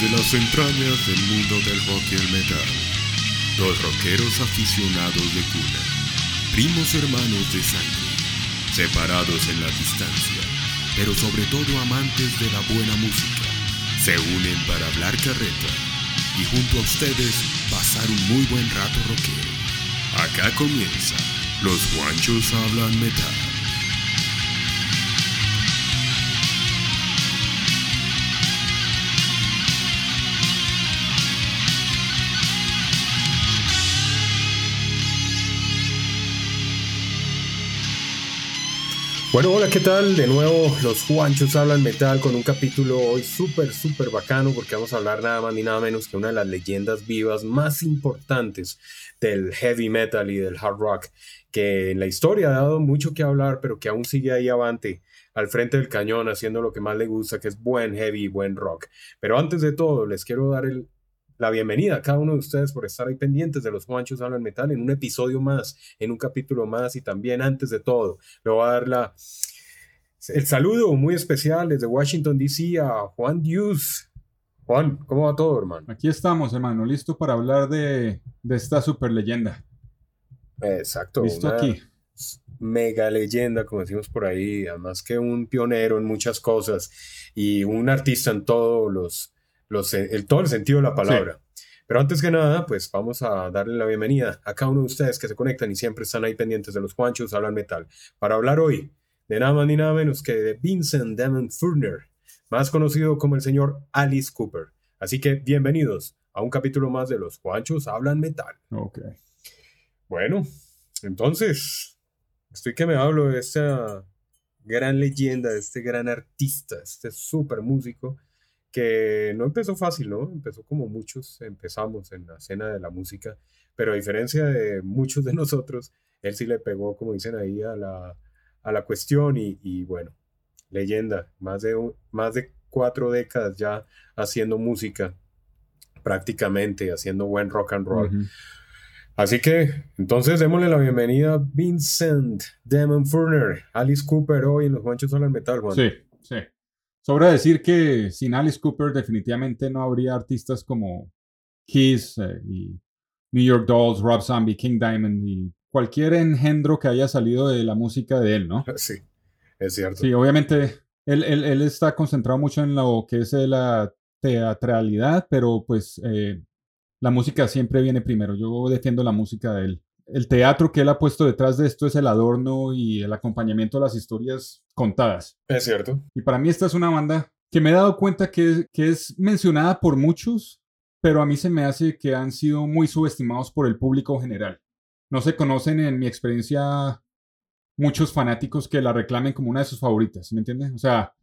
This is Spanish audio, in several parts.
Desde las entrañas del mundo del rock y el metal, dos rockeros aficionados de cuna, primos hermanos de sangre, separados en la distancia, pero sobre todo amantes de la buena música, se unen para hablar carreta y junto a ustedes pasar un muy buen rato rockero. Acá comienza, los guanchos hablan metal. Bueno, hola, ¿qué tal? De nuevo, los Juanchos hablan metal con un capítulo hoy súper, súper bacano porque vamos a hablar nada más ni nada menos que una de las leyendas vivas más importantes del heavy metal y del hard rock, que en la historia ha dado mucho que hablar, pero que aún sigue ahí avante, al frente del cañón, haciendo lo que más le gusta, que es buen heavy y buen rock. Pero antes de todo, les quiero dar el, la bienvenida a cada uno de ustedes por estar ahí pendientes de los Juanchos Hablan Metal en un episodio más, en un capítulo más y también antes de todo, le voy a dar la, el saludo muy especial desde Washington DC a Juan Diuz. Juan, ¿cómo va todo, hermano? Aquí estamos, hermano, listo para hablar de, de esta super leyenda. Exacto. Listo aquí. Mega leyenda, como decimos por ahí, además que un pionero en muchas cosas y un artista en todos los, los el, todo el sentido de la palabra. Pero antes que nada, pues vamos a darle la bienvenida a cada uno de ustedes que se conectan y siempre están ahí pendientes de los Juanchos, hablan metal, para hablar hoy de nada más ni nada menos que de Vincent Damon Furner, más conocido como el señor Alice Cooper. Así que bienvenidos a un capítulo más de los Juanchos hablan metal. Ok. Bueno, entonces, estoy que me hablo de esta gran leyenda, de este gran artista, este súper músico, que no empezó fácil, ¿no? Empezó como muchos empezamos en la escena de la música, pero a diferencia de muchos de nosotros, él sí le pegó, como dicen ahí, a la, a la cuestión y, y bueno, leyenda, más de, más de cuatro décadas ya haciendo música, prácticamente, haciendo buen rock and roll. Así que, entonces, démosle la bienvenida a Vincent Damon Furner, Alice Cooper, hoy en los Juanchos Hablan Metal, Juan. Sí, sí. Sobra decir que sin Alice Cooper definitivamente no habría artistas como Kiss eh, y New York Dolls, Rob Zombie, King Diamond y cualquier engendro que haya salido de la música de él, ¿no? Sí, es cierto. Sí, obviamente él, él- él está concentrado mucho en lo que es eh, la teatralidad, pero pues eh, la música siempre viene primero. Yo defiendo la música de él. El teatro que él ha puesto detrás de esto es el adorno y el acompañamiento a las historias contadas. Es cierto. Y para mí esta es una banda que me he dado cuenta que, que es mencionada por muchos, pero a mí se me hace que han sido muy subestimados por el público general. No se conocen en mi experiencia muchos fanáticos que la reclamen como una de sus favoritas, ¿me entiendes? O sea,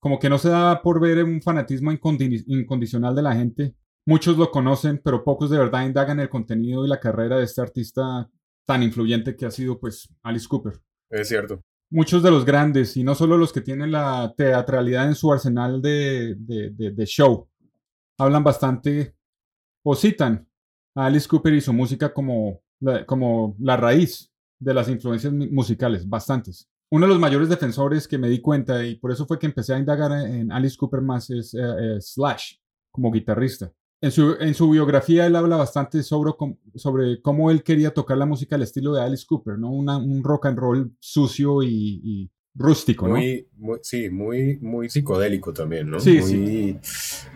como que no se da por ver un fanatismo incondi- incondicional de la gente. Muchos lo conocen, pero pocos de verdad indagan el contenido y la carrera de este artista tan influyente que ha sido pues Alice Cooper Es cierto. Muchos de los grandes, y no solo los que tienen la teatralidad en su arsenal de, de- show, hablan bastante o citan a Alice Cooper y su música como la, como la raíz de las influencias musicales, bastantes. Uno de los mayores defensores que me di cuenta, y por eso fue que empecé a indagar en Alice Cooper más, es eh, eh, Slash, como guitarrista. En su, en su biografía él habla bastante sobre, sobre cómo él quería tocar la música al estilo de Alice Cooper, ¿no? Una- un rock and roll sucio y, y rústico, ¿no? Muy, muy- sí, muy, muy psicodélico también, ¿no? Sí, muy,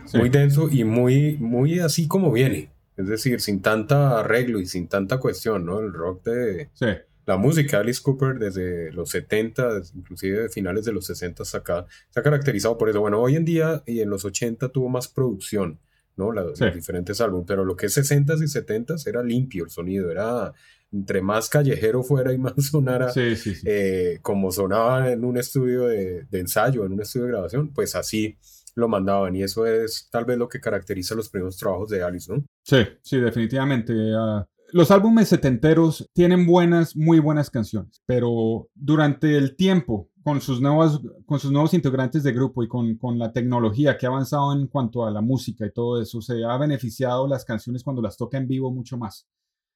Sí. muy denso y muy, muy así como viene. Es decir, sin tanta arreglo y sin tanta cuestión, ¿no? El rock de Sí, la música de Alice Cooper desde los 70, inclusive de finales de los 60 hasta acá, se ha caracterizado por eso. Bueno, hoy en día y en los 80 tuvo más producción, ¿no? La- Sí. Los diferentes álbumes, pero lo que es 60s y 70s era limpio el sonido, era entre más callejero fuera y más sonara sí, sí. sí. eh, como sonaba en un estudio de, de ensayo, en un estudio de grabación, pues así lo mandaban y eso es tal vez lo que caracteriza los primeros trabajos de Alice, ¿no? Sí, sí, definitivamente. ah, los álbumes setenteros tienen buenas, muy buenas canciones, pero durante el tiempo, con sus, nuevas, con sus nuevos integrantes de grupo y con, con la tecnología que ha avanzado en cuanto a la música y todo eso, se ha beneficiado las canciones cuando las toca en vivo mucho más.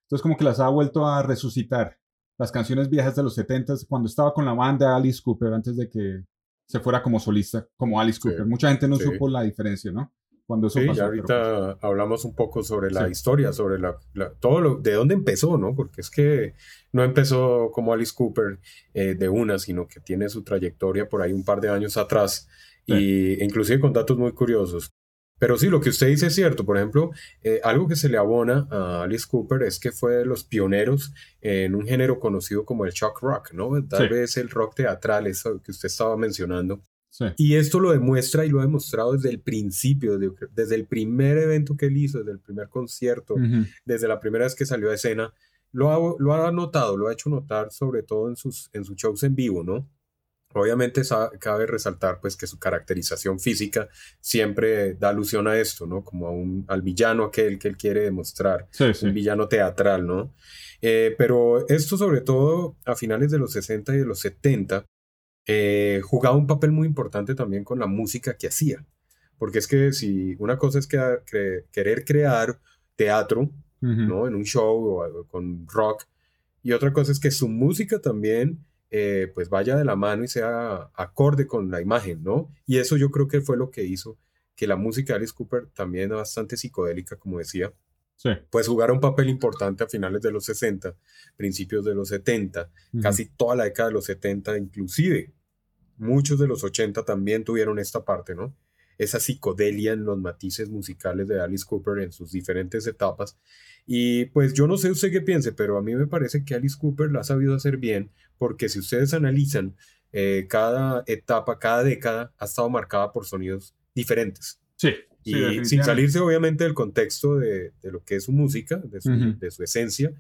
Entonces como que las ha vuelto a resucitar. Las canciones viejas de los 70s, cuando estaba con la banda Alice Cooper, antes de que se fuera como solista, como Alice Sí, Cooper. Mucha gente no sí. supo la diferencia, ¿no? Cuando eso Sí, pasó. ya pero, ahorita hablamos un poco sobre la Sí. historia, sobre la, la- todo lo, de dónde empezó, ¿no? Porque es que no empezó como Alice Cooper eh, de una, sino que tiene su trayectoria por ahí un par de años atrás y inclusive con datos muy curiosos. Pero sí, lo que usted dice es cierto. Por ejemplo, eh, algo que se le abona a Alice Cooper es que fue de los pioneros en un género conocido como el shock rock, ¿no? Tal Sí. vez el rock teatral, eso que usted estaba mencionando. Sí. Y esto lo demuestra y lo ha demostrado desde el principio, desde, desde el primer evento que él hizo, desde el primer concierto, desde la primera vez que salió a escena. Lo ha, lo ha notado, lo ha hecho notar sobre todo en sus, en sus shows en vivo, ¿no? Obviamente cabe resaltar pues que su caracterización física siempre da alusión a esto, ¿no? Como a un, al villano aquel que él quiere demostrar Sí, sí. un villano teatral, ¿no? Eh, pero esto sobre todo a finales de los 60 y de los 70 eh, jugaba un papel muy importante también con la música que hacía. Porque es que si una cosa es que- querer crear teatro, Ujú. ¿no? En un show o algo con rock, y otra cosa es que su música también eh, pues vaya de la mano y sea acorde con la imagen, ¿no? Y eso yo creo que fue lo que hizo que la música de Alice Cooper también bastante psicodélica, como decía, Sí. pues jugar un papel importante a finales de los 60, principios de los 70, Ujú. casi toda la década de los 70, inclusive muchos de los 80 también tuvieron esta parte, ¿no? Esa psicodelia en los matices musicales de Alice Cooper en sus diferentes etapas. Y pues yo no sé usted qué piense, pero a mí me parece que Alice Cooper lo ha sabido hacer bien, porque si ustedes analizan, eh, cada etapa, cada década ha estado marcada por sonidos diferentes. Sí. sí, Y sin salirse obviamente del contexto de, de lo que es su música, de su, de su esencia,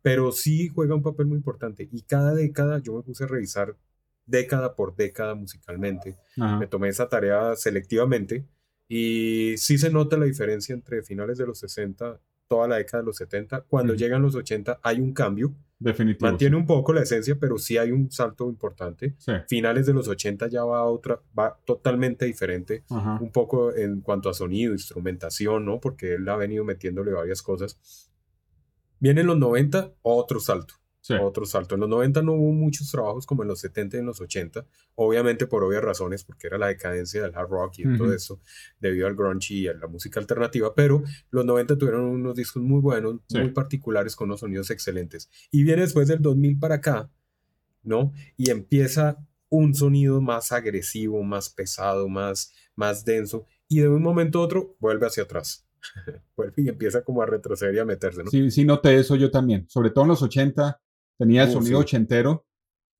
pero sí juega un papel muy importante. Y cada década yo me puse a revisar década por década musicalmente. Ajá. Me tomé esa tarea selectivamente y sí se nota la diferencia entre finales de los 60, toda la década de los 70. Cuando llegan los 80 hay un cambio. Definitivo. Mantiene un poco la esencia, pero sí hay un salto importante. Sí. Finales de los 80 ya va a otra, va totalmente diferente Ajá. un poco en cuanto a sonido, instrumentación, ¿no? Porque él ha venido metiéndole varias cosas. Viene en los 90, otro salto, Sí. otro salto. En los 90 no hubo muchos trabajos como en los 70 y en los 80, obviamente por obvias razones, porque era la decadencia del hard rock y de todo Ujú. eso, debido al grunge y a la música alternativa, pero los 90 tuvieron unos discos muy buenos, Sí. muy particulares, con unos sonidos excelentes. Y viene después del 2000 para acá, ¿no? Y empieza un sonido más agresivo, más pesado, más, más denso, y de un momento a otro vuelve hacia atrás. y empieza como a retroceder y a meterse, ¿no? Sí, sí noté eso yo también. Sobre todo en los 80 tenía el Uh, sonido sí. ochentero.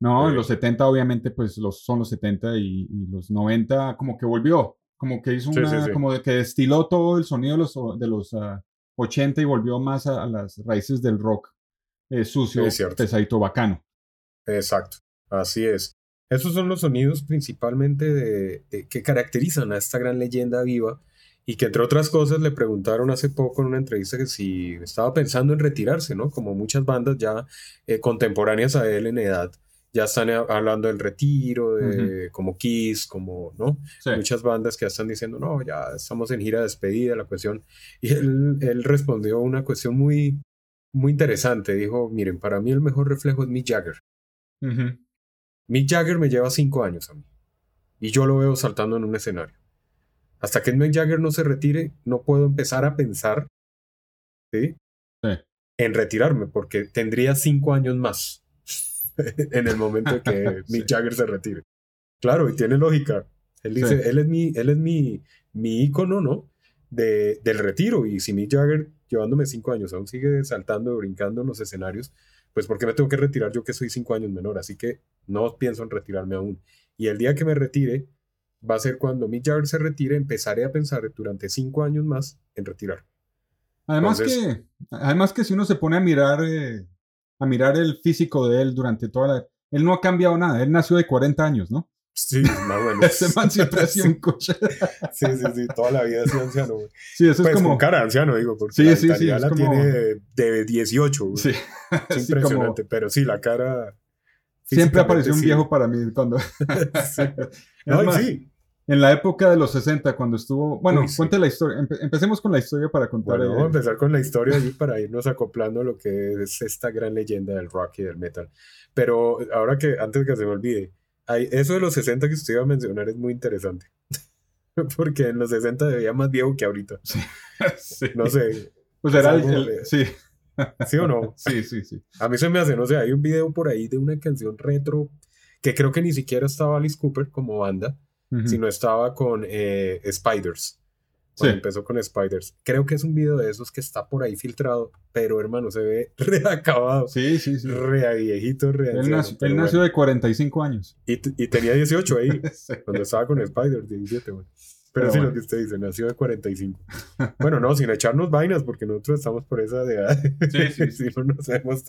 No, en los 70 obviamente pues los, son los 70 y, y los 90 como que volvió. Como que hizo una, sí, sí. como de que destiló todo el sonido de los, de los ah, 80 y volvió más a, a las raíces del rock eh, sucio, pesadito, bacano. Exacto, así es. Esos son los sonidos principalmente de, de- que caracterizan a esta gran leyenda viva y que entre otras cosas le preguntaron hace poco en una entrevista que si estaba pensando en retirarse, ¿no? Como muchas bandas ya eh, contemporáneas a él en edad ya están hablando del retiro, de, como Kiss, como, ¿no? Sí. Muchas bandas que ya están diciendo, no, ya estamos en gira de despedida, la cuestión. Y él, él respondió una cuestión muy, muy interesante. Dijo, miren, para mí el mejor reflejo es Mick Jagger. Mick Jagger me lleva cinco años a mí. Y yo lo veo saltando en un escenario. Hasta que Mick Jagger no se retire, no puedo empezar a pensar ¿sí? Sí. en retirarme, porque tendría cinco años más en el momento de que. Mick Jagger se retire. Claro, y tiene lógica. Él dice, él es mi, él es mi, mi ícono, ¿no? De, del retiro. Y si Mick Jagger, llevándome cinco años, aún sigue saltando, brincando en los escenarios, pues ¿por qué me tengo que retirar yo que soy cinco años menor? Así que no pienso en retirarme aún. Y el día que me retire, va a ser cuando Mick Jagger se retire, empezaré a pensar durante cinco años más en retirar. Además Entonces- que, además que si uno se pone a mirar, eh, a mirar el físico de él durante toda la... Él no ha cambiado nada, él nació de 40 años, ¿no? Sí, más o menos. Ese man siempre ha sido un coche. Sí, sí, sí, toda la vida ha sido anciano. güey. Sí, eso Pues es como... cara de anciano, digo, porque Sí, la sí, sí, la como- tiene de, de 18. güey. Sí, Es sí, como- impresionante, pero sí, la cara... Siempre apareció un viejo para mí cuando... No, más, sí. En la época de los 60, cuando estuvo... Bueno, Uy, sí. cuente la historia. Empe- empecemos con la historia para contar... Bueno, vamos a empezar con la historia y para irnos acoplando a lo que es esta gran leyenda del rock y del metal. Pero ahora que, antes que se me olvide, hay, eso de los 60 que usted iba a mencionar es muy interesante. Porque en los 60 se veía más viejo que ahorita. Sí. No sé. Pues era el, algo el- sí, ¿Sí o no? sí, sí, sí. A mí se me hace, no sé, hay un video por ahí de una canción retro que creo que ni siquiera estaba Alice Cooper como banda, Ujú. sino estaba con eh, Spiders. Sí. Cuando empezó con Spiders. Creo que es un video de esos que está por ahí filtrado, pero hermano, se ve reacabado, Sí, sí, sí. re viejito, re Él, anciano, nació, él nació bueno. de 45 años. y, y tenía 18 ahí, Sí. cuando estaba con Spiders, 17, güey. Pero, Pero sí, lo que usted dice, nació de 45. Bueno, no, sin echarnos vainas, porque nosotros estamos por esa edad. Sí, sí, no nos vemos.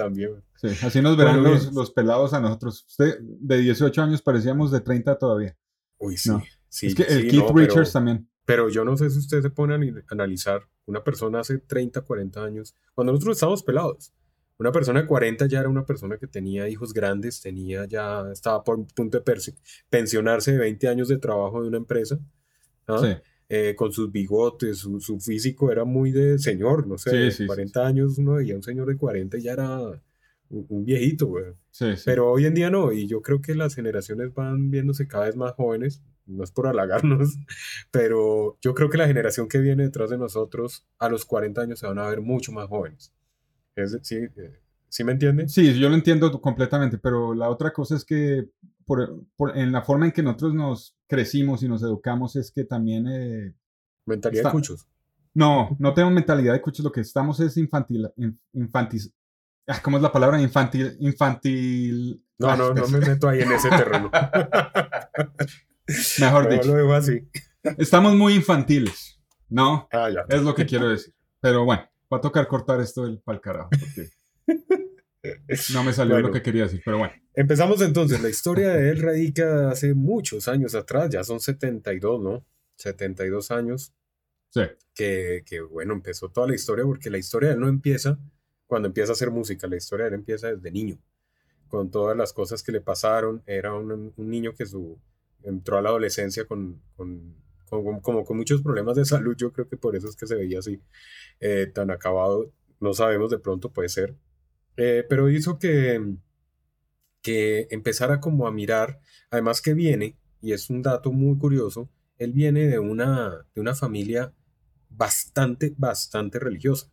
Sí, Así nos verán Bueno, los, los pelados a nosotros. Usted de 18 años parecíamos de 30 todavía. Uy, sí. No. sí es que el sí, Keith no, pero- Richards también. Pero yo no sé si usted se pone a analizar una persona hace 30, 40 años, cuando nosotros estábamos pelados. Una persona de 40 ya era una persona que tenía hijos grandes, tenía ya, estaba por punto de pensionarse de 20 años de trabajo de una empresa, ¿ah? Sí. Eh, con sus bigotes, su, su físico era muy de señor, no sé, sí, sí, 40 años uno veía un señor de 40 y ya era un, viejito, güey. Sí, sí. Pero hoy en día no, y yo creo que las generaciones van viéndose cada vez más jóvenes, no es por halagarnos, pero yo creo que la generación que viene detrás de nosotros a los 40 años se van a ver mucho más jóvenes. Es, ¿sí, eh, ¿sí me entienden? Sí, yo lo entiendo completamente, pero la otra cosa es que por, por- en la forma en que nosotros nos crecimos y nos educamos es que también... eh, Mentalidad Está- de cuchos. no, no tenemos mentalidad de cuchos, lo que estamos es infantil... in- infantis, ah, ¿Cómo es la palabra? Infantil... infantil No, ah, no, no me meto ahí en ese terreno. Mejor Mejor dicho. lo dejo así. Estamos muy infantiles, ¿no? Ah, ya. Es lo que quiero decir. Pero bueno, va a tocar cortar esto del pal carajo, porque no me salió Bueno. lo que quería decir, pero bueno. Empezamos entonces. La historia de él radica hace muchos años atrás, ya son 72, ¿no? 72 años. Sí, que, que, bueno, empezó toda la historia, porque la historia de él no empieza cuando empieza a hacer música, la historia de él empieza desde niño, con todas las cosas que le pasaron. Era un, un niño que su, entró a la adolescencia con, con, con- como con muchos problemas de salud, yo creo que por eso es que se veía así, eh, tan acabado, no sabemos, de pronto puede ser. Eh, pero hizo que, que empezara como a mirar, además que viene, y es un dato muy curioso, él viene de una, de una familia bastante, bastante religiosa,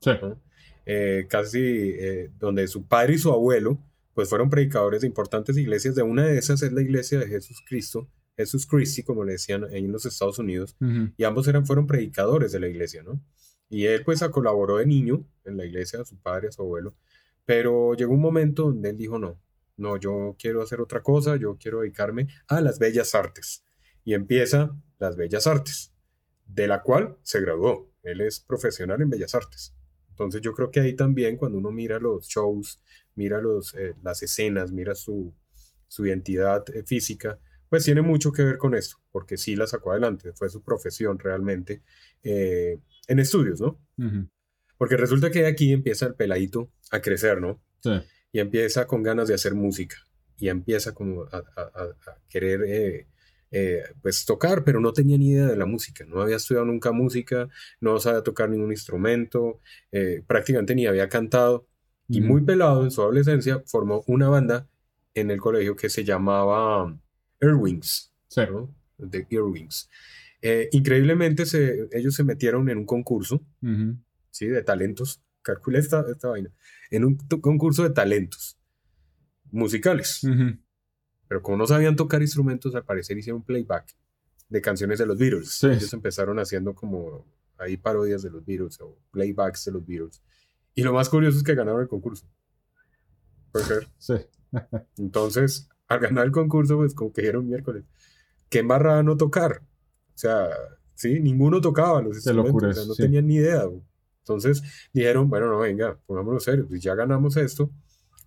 sí, ¿no? Eh, casi eh, donde su padre y su abuelo pues fueron predicadores de importantes iglesias, de una de esas es la iglesia de Jesús Cristo, Jesús Christi, como le decían ahí en los Estados Unidos, y ambos eran, fueron predicadores de la iglesia, ¿no? Y él pues colaboró de niño en la iglesia de su padre, a su abuelo, pero llegó un momento donde él dijo, no, no, yo quiero hacer otra cosa, yo quiero dedicarme a las bellas artes. Y empieza las bellas artes, de la cual se graduó. Él es profesional en bellas artes. Entonces yo creo que ahí también cuando uno mira los shows, mira los, eh, las escenas, mira su, su identidad eh, física, pues tiene mucho que ver con esto, porque sí la sacó adelante, fue su profesión realmente eh, en estudios, ¿no? Porque resulta que aquí empieza el peladito a crecer, ¿no? sí, Y empieza con ganas de hacer música, y empieza como a- a- a querer, eh, pues tocar, pero no tenía ni idea de la música, no había estudiado nunca música, no sabía tocar ningún instrumento, eh, prácticamente ni había cantado, y muy pelado en su adolescencia formó una banda en el colegio que se llamaba Earwings, sí, ¿no? The Earwings. Eh, increíblemente se- ellos se metieron en un concurso, ¿sí? De talentos, calculé esta, esta vaina, en un concurso de talentos musicales, ujú, pero como no sabían tocar instrumentos, al parecer hicieron playback de canciones de los Beatles. Sí. Ellos empezaron haciendo como ahí parodias de los Beatles o playbacks de los Beatles. Y lo más curioso es que ganaron el concurso. Puede ser. sí, Entonces, al ganar el concurso, pues como que dijeron miércoles, ¿qué embarrada no tocar? O sea, sí, ninguno tocaba los Qué locura instrumentos, o sea, no sí. tenían ni idea. Entonces dijeron, bueno, no, venga, pongámonos serios, pues ya ganamos esto,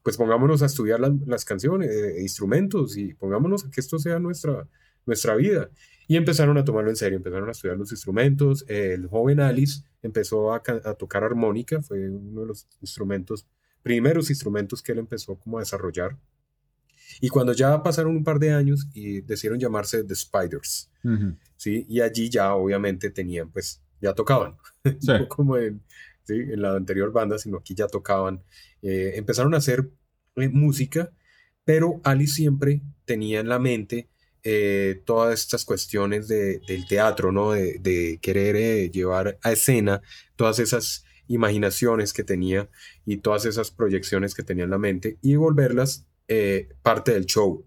pues pongámonos a estudiar las, las canciones, eh, instrumentos y pongámonos a que esto sea nuestra, nuestra vida. Y empezaron a tomarlo en serio, empezaron a estudiar los instrumentos. El joven Alice empezó a, a tocar armónica, fue uno de los instrumentos, primeros instrumentos que él empezó como a desarrollar. Y cuando ya pasaron un par de años y decidieron llamarse The Spiders, ujú, ¿sí? Y allí ya obviamente tenían, pues, ya tocaban, sí, como en, ¿sí? en la anterior banda, sino aquí ya tocaban. Eh, empezaron a hacer eh, música, pero Alice siempre tenía en la mente eh, todas estas cuestiones de, del teatro, ¿no? De, de querer llevar a escena todas esas imaginaciones que tenía y todas esas proyecciones que tenía en la mente y volverlas parte del show.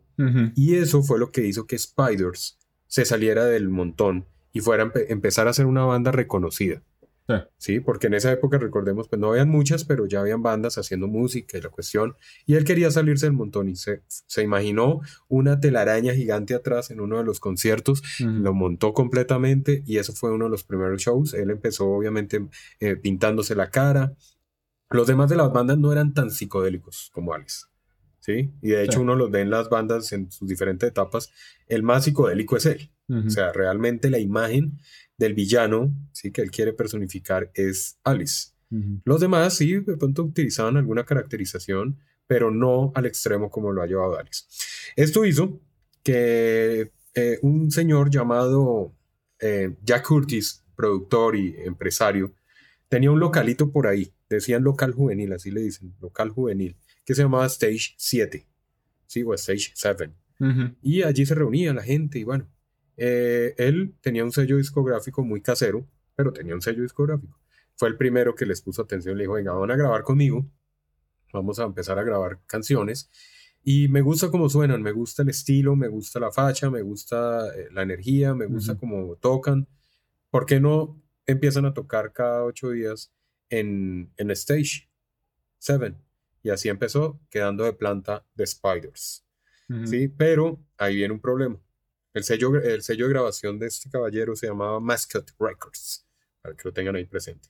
Y eso fue lo que hizo que Spiders se saliera del montón y fuera a empe- empezar a ser una banda reconocida. Sí. Sí, porque en esa época, recordemos, pues no habían muchas, pero ya habían bandas haciendo música y la cuestión. Y él quería salirse del montón y se, se imaginó una telaraña gigante atrás en uno de los conciertos lo montó completamente y eso fue uno de los primeros shows. Él empezó obviamente eh, pintándose la cara. Los demás de las bandas no eran tan psicodélicos como Alice. ¿Sí? Y de hecho Sí. uno los ve en las bandas en sus diferentes etapas. El más psicodélico es él. O sea, realmente la imagen del villano ¿sí? que él quiere personificar es Alice. Los demás sí, de pronto utilizaban alguna caracterización, pero no al extremo como lo ha llevado Alice. Esto hizo que eh, un señor llamado eh, Jack Curtis, productor y empresario, tenía un localito por ahí, decían local juvenil, así le dicen, local juvenil, que se llamaba Stage 7, sí, o Stage 7. Ujú. Y allí se reunía la gente y bueno, eh, él tenía un sello discográfico muy casero, pero tenía un sello discográfico. Fue el primero que les puso atención, le dijo, venga, van a grabar conmigo, vamos a empezar a grabar canciones. Y me gusta cómo suenan, me gusta el estilo, me gusta la facha, me gusta eh, la energía, me gusta cómo tocan. ¿Por qué no empiezan a tocar cada ocho días en, en Stage 7? Y así empezó, quedando de planta The Spiders. Sí, pero ahí viene un problema. El sello, el sello de grabación de este caballero se llamaba Mascot Records, para que lo tengan ahí presente.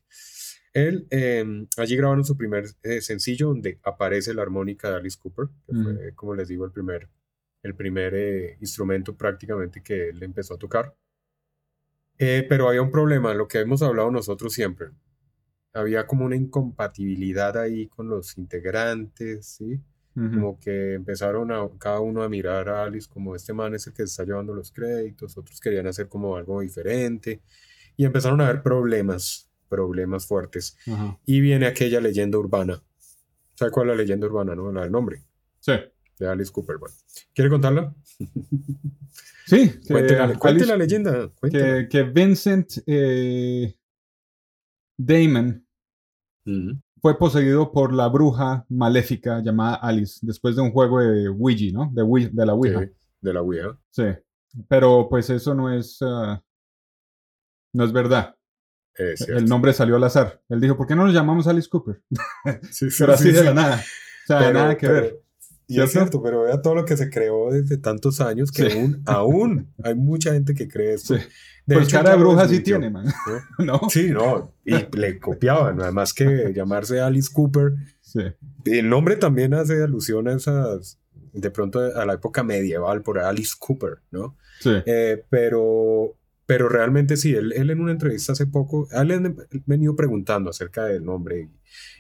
Él, eh, allí grabaron su primer eh, sencillo donde aparece la armónica de Alice Cooper, que fue, como les digo, el primer, el primer eh, instrumento prácticamente que él empezó a tocar. Eh, pero había un problema, lo que hemos hablado nosotros siempre. Había como una incompatibilidad ahí con los integrantes, ¿sí? Ujú. como que empezaron a cada uno a mirar a Alice como este man es el que está llevando los créditos, otros querían hacer como algo diferente y empezaron a haber problemas, problemas fuertes. Ajá. Y viene aquella leyenda urbana. ¿Sabe cuál es la leyenda urbana, no? La del nombre Sí. de Alice Cooper. Bueno, ¿quiere contarla? Sí. Cuente la, cuente Alice- la leyenda. que, que Vincent eh, Damon Ujú. Fue poseído por la bruja maléfica llamada Alice después de un juego de Ouija, ¿no? De, Ouija- de la Ouija. Sí, de la Ouija. Sí. Pero pues eso no es, ah, no es verdad. Eh. El nombre salió al azar. Él dijo, ¿por qué no nos llamamos Alice Cooper? Sí, sí, Pero así sí, de la nada. O sea, Pero- nada que pero- ver. Y es ¿Cierto? cierto, pero vea todo lo que se creó desde tantos años que Sí. aún, aún hay mucha gente que cree esto. Sí. De Pues hecho, cara de bruja sí tiene, man. ¿no? ¿No? Sí, no, y le copiaban, además que llamarse Alice Cooper, Sí. el nombre también hace alusión a esas, de pronto a la época medieval, por Alice Cooper, ¿no? Sí. Eh, pero, pero realmente sí, él, él en una entrevista hace poco, él han venido preguntando acerca del nombre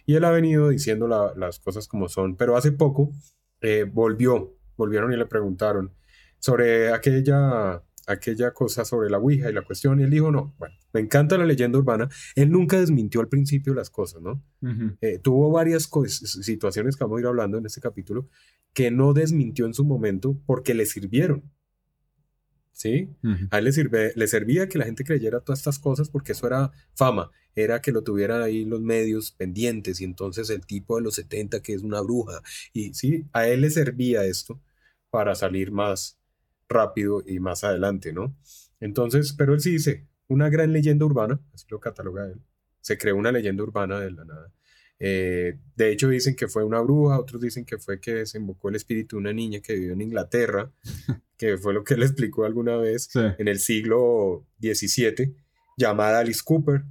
y, y él ha venido diciendo la- las cosas como son, pero hace poco eh, volvió, volvieron y le preguntaron sobre aquella, aquella cosa sobre la Ouija y la cuestión y él dijo, no, bueno, me encanta la leyenda urbana, él nunca desmintió al principio las cosas, ¿no? Eh, tuvo varias situaciones que vamos a ir hablando en este capítulo que no desmintió en su momento porque le sirvieron. ¿Sí? A él le, sirve, le servía que la gente creyera todas estas cosas porque eso era fama, era que lo tuvieran ahí los medios pendientes y entonces el tipo de los 70 que es una bruja. Y sí, a él le servía esto para salir más rápido y más adelante, ¿no? Entonces, pero él sí dice, una gran leyenda urbana, así lo cataloga él, se creó una leyenda urbana de la nada. Eh, de hecho, dicen que fue una bruja, otros dicen que fue que se invocó el espíritu de una niña que vivió en Inglaterra, que fue lo que él explicó alguna vez Sí. en el siglo XVII, llamada Alice Cooper.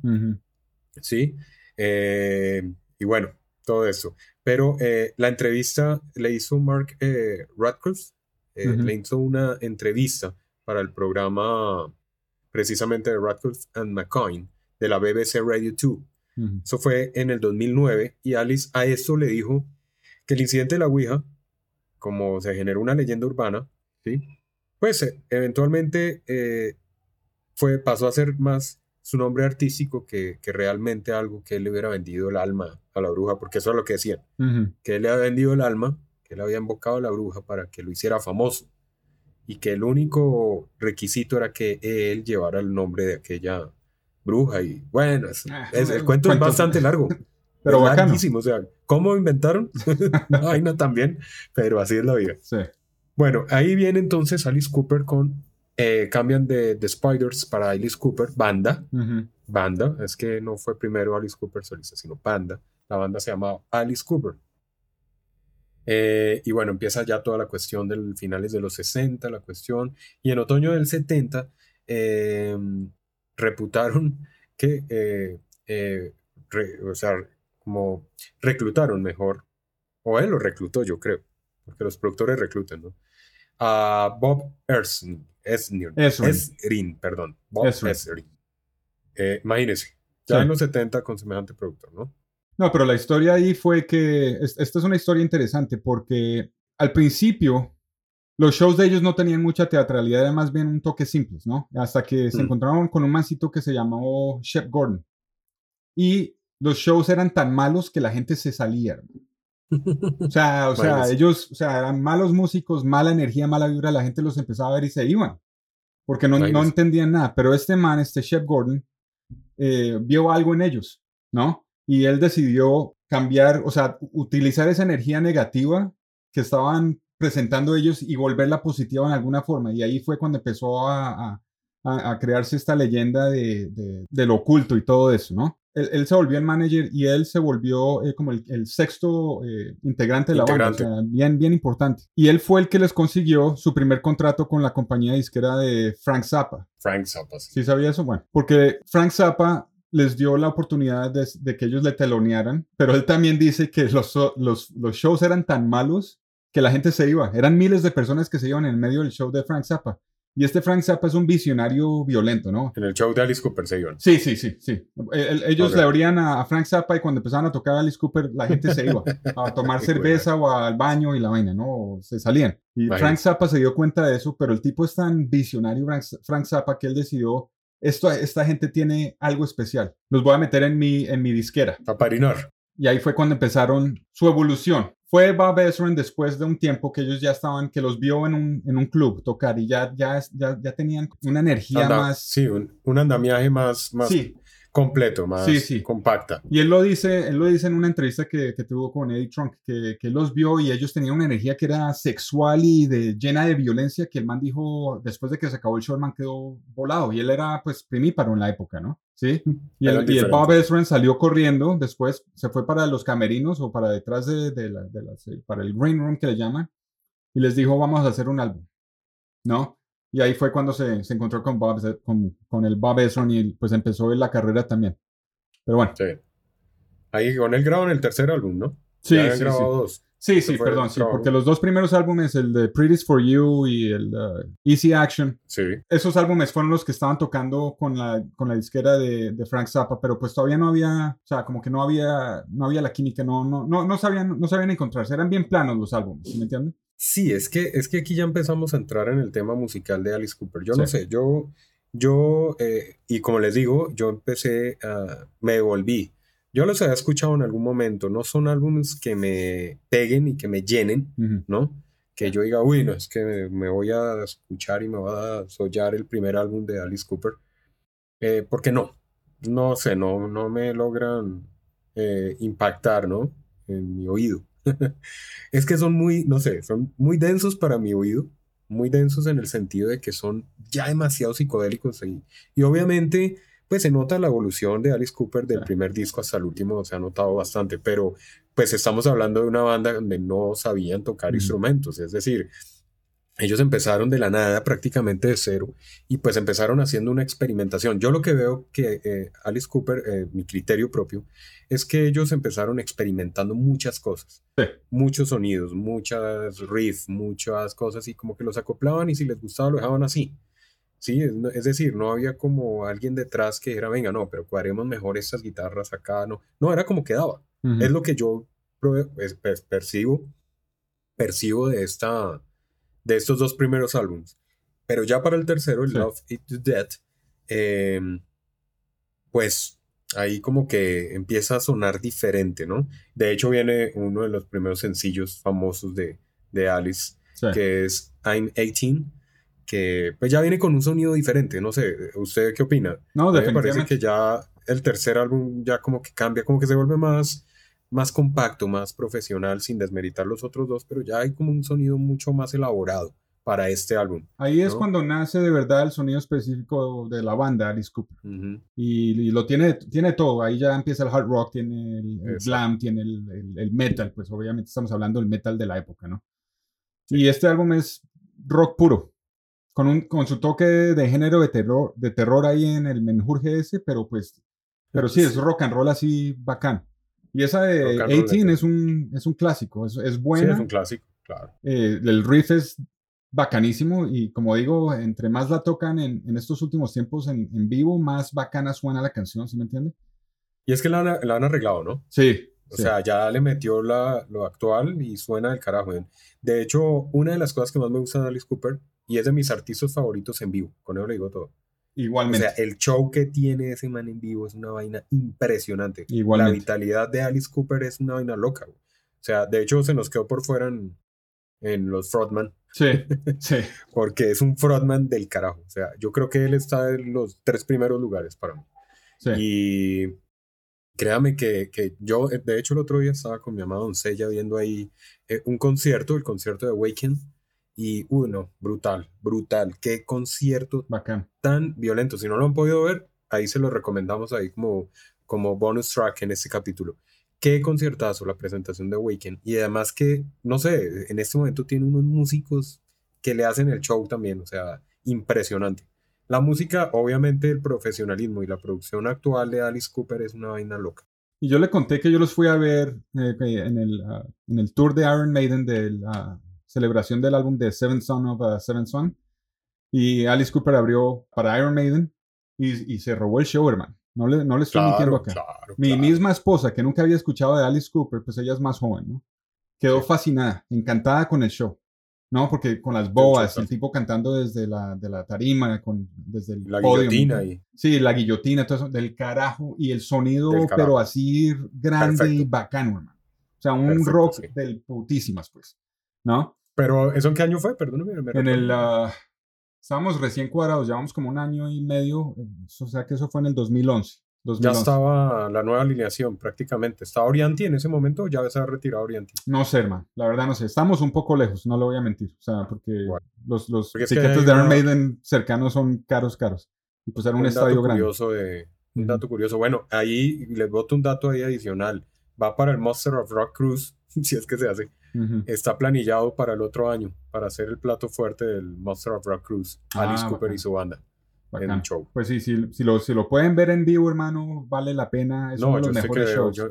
¿sí? Eh, y bueno, todo eso. Pero eh, la entrevista le hizo Mark Radcliffe, Ujú. le hizo una entrevista para el programa precisamente de Radcliffe and McCoy de la BBC Radio 2. Eso fue en el 2009 y Alice a esto le dijo que el incidente de la Ouija, como se generó una leyenda urbana, ¿sí? pues eh, eventualmente eh, fue, pasó a ser más su nombre artístico que, que realmente algo que él le hubiera vendido el alma a la bruja, porque eso es lo que decían, que él le había vendido el alma, que él había invocado a la bruja para que lo hiciera famoso. y que el único requisito era que él llevara el nombre de aquella bruja y bueno, es, Ah, es- el cuento es bastante largo. Pero larguísimo, o sea, ¿cómo inventaron? Una vaina también, pero así es la vida. Sí. Bueno, ahí viene entonces Alice Cooper con, eh, cambian de, de Spiders para Alice Cooper, banda, Ujú. banda, es que no fue primero Alice Cooper solista, sino banda, la banda se llamaba Alice Cooper. Eh, y bueno, empieza ya toda la cuestión del finales de los 60, la cuestión, y en otoño del 70 eh, reputaron que, eh, eh, re- o sea, como reclutaron mejor, o él lo reclutó, yo creo, porque los productores reclutan, ¿no? A Bob Ersn, Esnir, Ezrin. Esrin, perdón, Bob Ezrin. Esrin. Eh, imagínense, ya Sí. en los 70 con semejante productor, ¿no? No, pero la historia ahí fue que es- esta es una historia interesante porque al principio los shows de ellos no tenían mucha teatralidad, era más bien un toque simples, ¿no? Hasta que se Mm. encontraron con un mancito que se llamó Shep Gordon. Y los shows eran tan malos que la gente se salía. O sea, o sea, ellos, o sea, eran malos músicos, mala energía, mala vibra, la gente los empezaba a ver y se iban. Porque no, no entendían nada. Pero este man, este Shep Gordon, eh, vio algo en ellos, ¿no? Y él decidió cambiar, o sea, utilizar esa energía negativa que estaban presentando ellos y volverla positiva en alguna forma. Y ahí fue cuando empezó a, a- a- crearse esta leyenda de, de- del oculto y todo eso, ¿no? Él, él se volvió el manager y él se volvió eh, como el, el sexto eh, integrante de la banda, o sea, bien, bien importante. Y él fue el que les consiguió su primer contrato con la compañía disquera de Frank Zappa. Frank Zappa. sí. ¿Sí sabía eso? Bueno, porque Frank Zappa les dio la oportunidad de, de que ellos le telonearan, pero él también dice que los, los, los shows eran tan malos que la gente se iba. Eran miles de personas que se iban en medio del show de Frank Zappa. Y este Frank Zappa es un visionario violento, ¿no? En el show de Alice Cooper se iban. Sí, sí, sí, sí. El- el- ellos le abrían a, a Frank Zappa y cuando empezaban a tocar a Alice Cooper, la gente se iba a tomar cerveza o al baño y la vaina, ¿no? O se salían. Y Imagínate. Frank Zappa se dio cuenta de eso, pero el tipo es tan visionario, Frank, Frank Zappa, que él decidió, esto, esta gente tiene algo especial. Los voy a meter en mi, en mi disquera. A parinar. Y ahí fue cuando empezaron su evolución. Fue Bob Ezrin después de un tiempo que ellos ya estaban, que los vio en un, en un club tocar y ya, ya, ya, ya tenían una energía Anda- más... Sí, un, un andamiaje más, más Sí, completo, más Sí, sí. compacta. Y él lo dice, él lo dice en una entrevista que, que tuvo con Eddie Trunk, que, que él los vio y ellos tenían una energía que era sexual y de, llena de violencia, que el man dijo, después de que se acabó el show, el man quedó volado. Y él era, pues, primíparo en la época, ¿no? Sí. Y el, y el Bob. Ezrin salió corriendo, después se fue para los camerinos o para detrás de, de la, de las- para el green room que le llaman, y les dijo, vamos a hacer un álbum, ¿no? Y ahí fue cuando se, se encontró con, Bob, con, con el Bob Ezrin y pues empezó la carrera también. Pero bueno. Sí. Ahí con él graban el tercer álbum, ¿no? Sí, Ya sí, grabado sí. dos. Sí, sí, perdón, sí, porque los dos primeros álbumes, el de Pretty's for You y el uh, Easy Action, Sí. esos álbumes fueron los que estaban tocando con la, con la disquera de, de Frank Zappa, pero pues todavía no había, o sea, como que no había, no había la química, no, no, no, no sabían, no sabían encontrarse, eran bien planos los álbumes, ¿sí ¿me entienden? Sí, es que, es que aquí ya empezamos a entrar en el tema musical de Alice Cooper. Yo no sé, yo, yo, eh, y como les digo, yo empecé a, me devolví. Yo los había escuchado en algún momento, no son álbumes que me peguen y que me llenen. ¿no? Que yo diga, uy, no, es que me, me voy a escuchar y me voy a sollar el primer álbum de Alice Cooper. Eh, porque no, no sé, no, no me logran eh, impactar, ¿no? En mi oído. Es que son muy, no sé, son muy densos para mi oído, muy densos en el sentido de que son ya demasiado psicodélicos y, y obviamente pues se nota la evolución de Alice Cooper del primer disco hasta el último, se ha notado bastante, pero pues estamos hablando de una banda donde no sabían tocar instrumentos, es decir, ellos empezaron de la nada, prácticamente de cero, y pues empezaron haciendo una experimentación. Yo lo que veo que eh, Alice Cooper, eh, mi criterio propio, es que ellos empezaron experimentando muchas cosas, Sí. muchos sonidos, muchas riffs, muchas cosas, y como que los acoplaban y si les gustaba lo dejaban así. Sí, es, decir, no había como alguien detrás que dijera, venga, no, pero cuadremos mejor estas guitarras acá, no, no, era como quedaba. Es lo que yo pues, per- percibo, percibo de, esta, de estos dos primeros álbumes. Pero ya para el tercero, el Sí. Love It to Death, em, pues ahí como que empieza a sonar diferente, ¿no? De hecho viene uno de los primeros sencillos famosos de, de Alice, Sí. que es I'm 18, que pues ya viene con un sonido diferente, no sé, ¿usted qué opina? No, A mí me parece definitivamente. que ya el tercer álbum ya como que cambia, como que se vuelve más, más compacto, más profesional, sin desmeritar los otros dos, pero ya hay como un sonido mucho más elaborado para este álbum. Ahí es ¿no? cuando nace de verdad el sonido específico de la banda, Alice Cooper. Ujú. Y, y lo tiene, tiene todo. Ahí ya empieza el hard rock, tiene el, el glam, tiene el, el- el metal. Pues obviamente estamos hablando del metal de la época, ¿no? Y este álbum es rock puro. Con, un, con su toque de género de terror, de terror ahí en el menjurje ese, pero pues. Pero sí, es rock and roll así bacán. Y esa de Rock and roll 18 de es un, es un clásico, es, es Sí, buena. es un clásico, claro. Eh, el riff es bacanísimo y como digo, entre más la tocan en, en estos últimos tiempos en, en vivo, más bacana suena la canción, ¿sí me entiende? Y es que la, han- la han arreglado, ¿no? Sí. O sí. sea, ya le metió la, lo actual y suena del carajo. ¿eh? De hecho, una de las cosas que más me gusta de Alice Cooper, y es de mis artistas favoritos en vivo, con eso le digo todo. O igualmente. sea, el show que tiene ese man en vivo es una vaina impresionante. La igualmente. vitalidad de Alice Cooper es una vaina loca. güey. O sea, de hecho se nos quedó por fuera en, en los Frontman, Sí, sí. porque es un Frontman del carajo. O sea, yo creo que él está en los tres primeros lugares para mí. sí. Y créame que, que yo, eh, de hecho, el otro día estaba con mi amada doncella viendo ahí eh, un concierto, el concierto de Awaken, y uno, brutal, brutal. Qué concierto Bacán. tan violento. Si no lo han podido ver, ahí se lo recomendamos ahí como, como bonus track en este capítulo. Qué conciertazo la presentación de Awaken. Y además que, no sé, en este momento tiene unos músicos que le hacen el show también, o sea, impresionante. La música, obviamente, el profesionalismo y la producción actual de Alice Cooper es una vaina loca. Y yo le conté que yo los fui a ver eh, en, el, ah, en el tour de Iron Maiden de la celebración del álbum de Seven Son of a Seven Son. Y Alice Cooper abrió para Iron Maiden y, y se robó el show, hermano. No le, no le estoy mintiendo acá. claro, Mi claro. misma esposa, que nunca había escuchado de Alice Cooper, pues ella es más joven, ¿no? Quedó Sí. fascinada, encantada con el show, ¿no? Porque con las boas, el tipo cantando desde la, de la tarima, con, desde el La podio. guillotina y Sí, la guillotina, todo eso, del carajo, y el sonido, pero así grande y Perfecto. bacano, hermano. O sea, un Perfecto, rock sí. del putísimas, pues, ¿no? Pero, ¿eso en qué año fue? Perdóname. me En el, ah, estábamos recién cuadrados, llevamos como un año y medio, o sea que eso fue en el 2011. ya 2011. estaba la nueva alineación prácticamente. ¿Estaba Orianti en ese momento o ya se ha retirado Orianti? No sé, hermano, la verdad no sé. Estamos un poco lejos, no lo voy a mentir. O sea, porque Bueno. los, los Porque es que tiquetes hay de Iron Maiden cercanos son caros, caros. Y pues era un, estadio dato grande. curioso de un dato curioso. Bueno, ahí les boto un dato ahí adicional. Va para el Monster of Rock Cruise, si es que se hace. Ujú. Está planillado para el otro año, para hacer el plato fuerte del Monster of Rock Cruise. Ah, Alice Cooper bacán. y su banda en Bacán. un show. Pues sí, si, si, lo, si lo pueden ver en vivo, hermano, vale la pena. Es No, uno de yo los sé que mejores veo, shows. yo,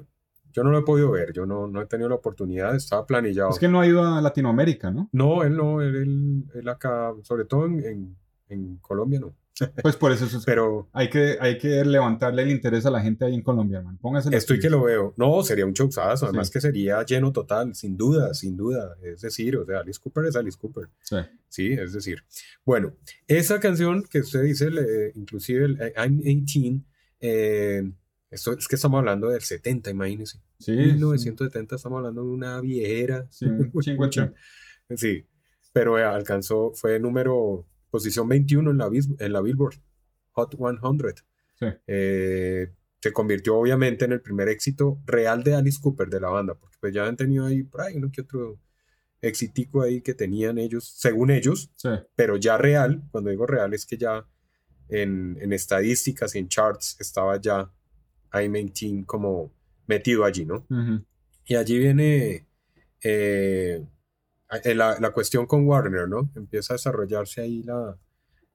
yo no lo he podido ver, yo no, no he tenido la oportunidad, estaba planillado. Es que él no ha ido a Latinoamérica, ¿no? No, él no, él, él, él acá, sobre todo en, en, en Colombia no. Pues por eso es- Pero hay, que, hay que levantarle el interés a la gente ahí en Colombia, hermano. Póngase estoy que lo veo. No, sería un showzazo, además Sí. que sería lleno total, sin duda, sin duda. Es decir, o sea, Alice Cooper es Alice Cooper. Sí. Sí, es decir. Bueno, esa canción que usted dice, inclusive el eh, I'm 18, eh, esto es que estamos hablando del 70, imagínense. Sí, 1970 estamos hablando de una viejera. sí, un chingo de Pucha. tiempo. Sí, pero eh, alcanzó, fue número, posición 21 en la, en la Billboard Hot 100. Sí. Eh, se convirtió obviamente en el primer éxito real de Alice Cooper de la banda, porque pues ya han tenido ahí por ahí uno que otro exitico ahí que tenían ellos, según ellos, Sí, pero ya real, cuando digo real es que ya en, en estadísticas y en charts estaba ya I'm 18 como metido allí, ¿no? ujú. Y allí viene eh, la, la cuestión con Warner, ¿no? Empieza a desarrollarse ahí la,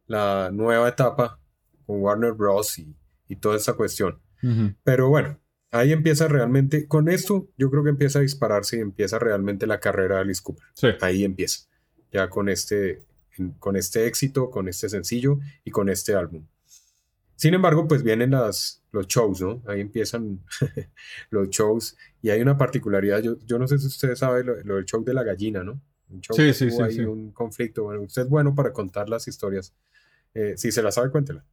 la nueva etapa con Warner Bros. y, y toda esa cuestión. Pero bueno, ahí empieza realmente, con esto yo creo que empieza a dispararse y empieza realmente la carrera de Alice Cooper. Sí, Ahí empieza, ya con este, con este éxito, con este sencillo y con este álbum. Sin embargo, pues vienen las, los shows, ¿no? Ahí empiezan los shows y hay una particularidad, yo, yo no sé si usted sabe lo, lo del show de la gallina, ¿no? Un show Sí, sí, sí, ahí sí. un conflicto. Bueno, usted es bueno para contar las historias. Eh, si se la sabe, cuéntela.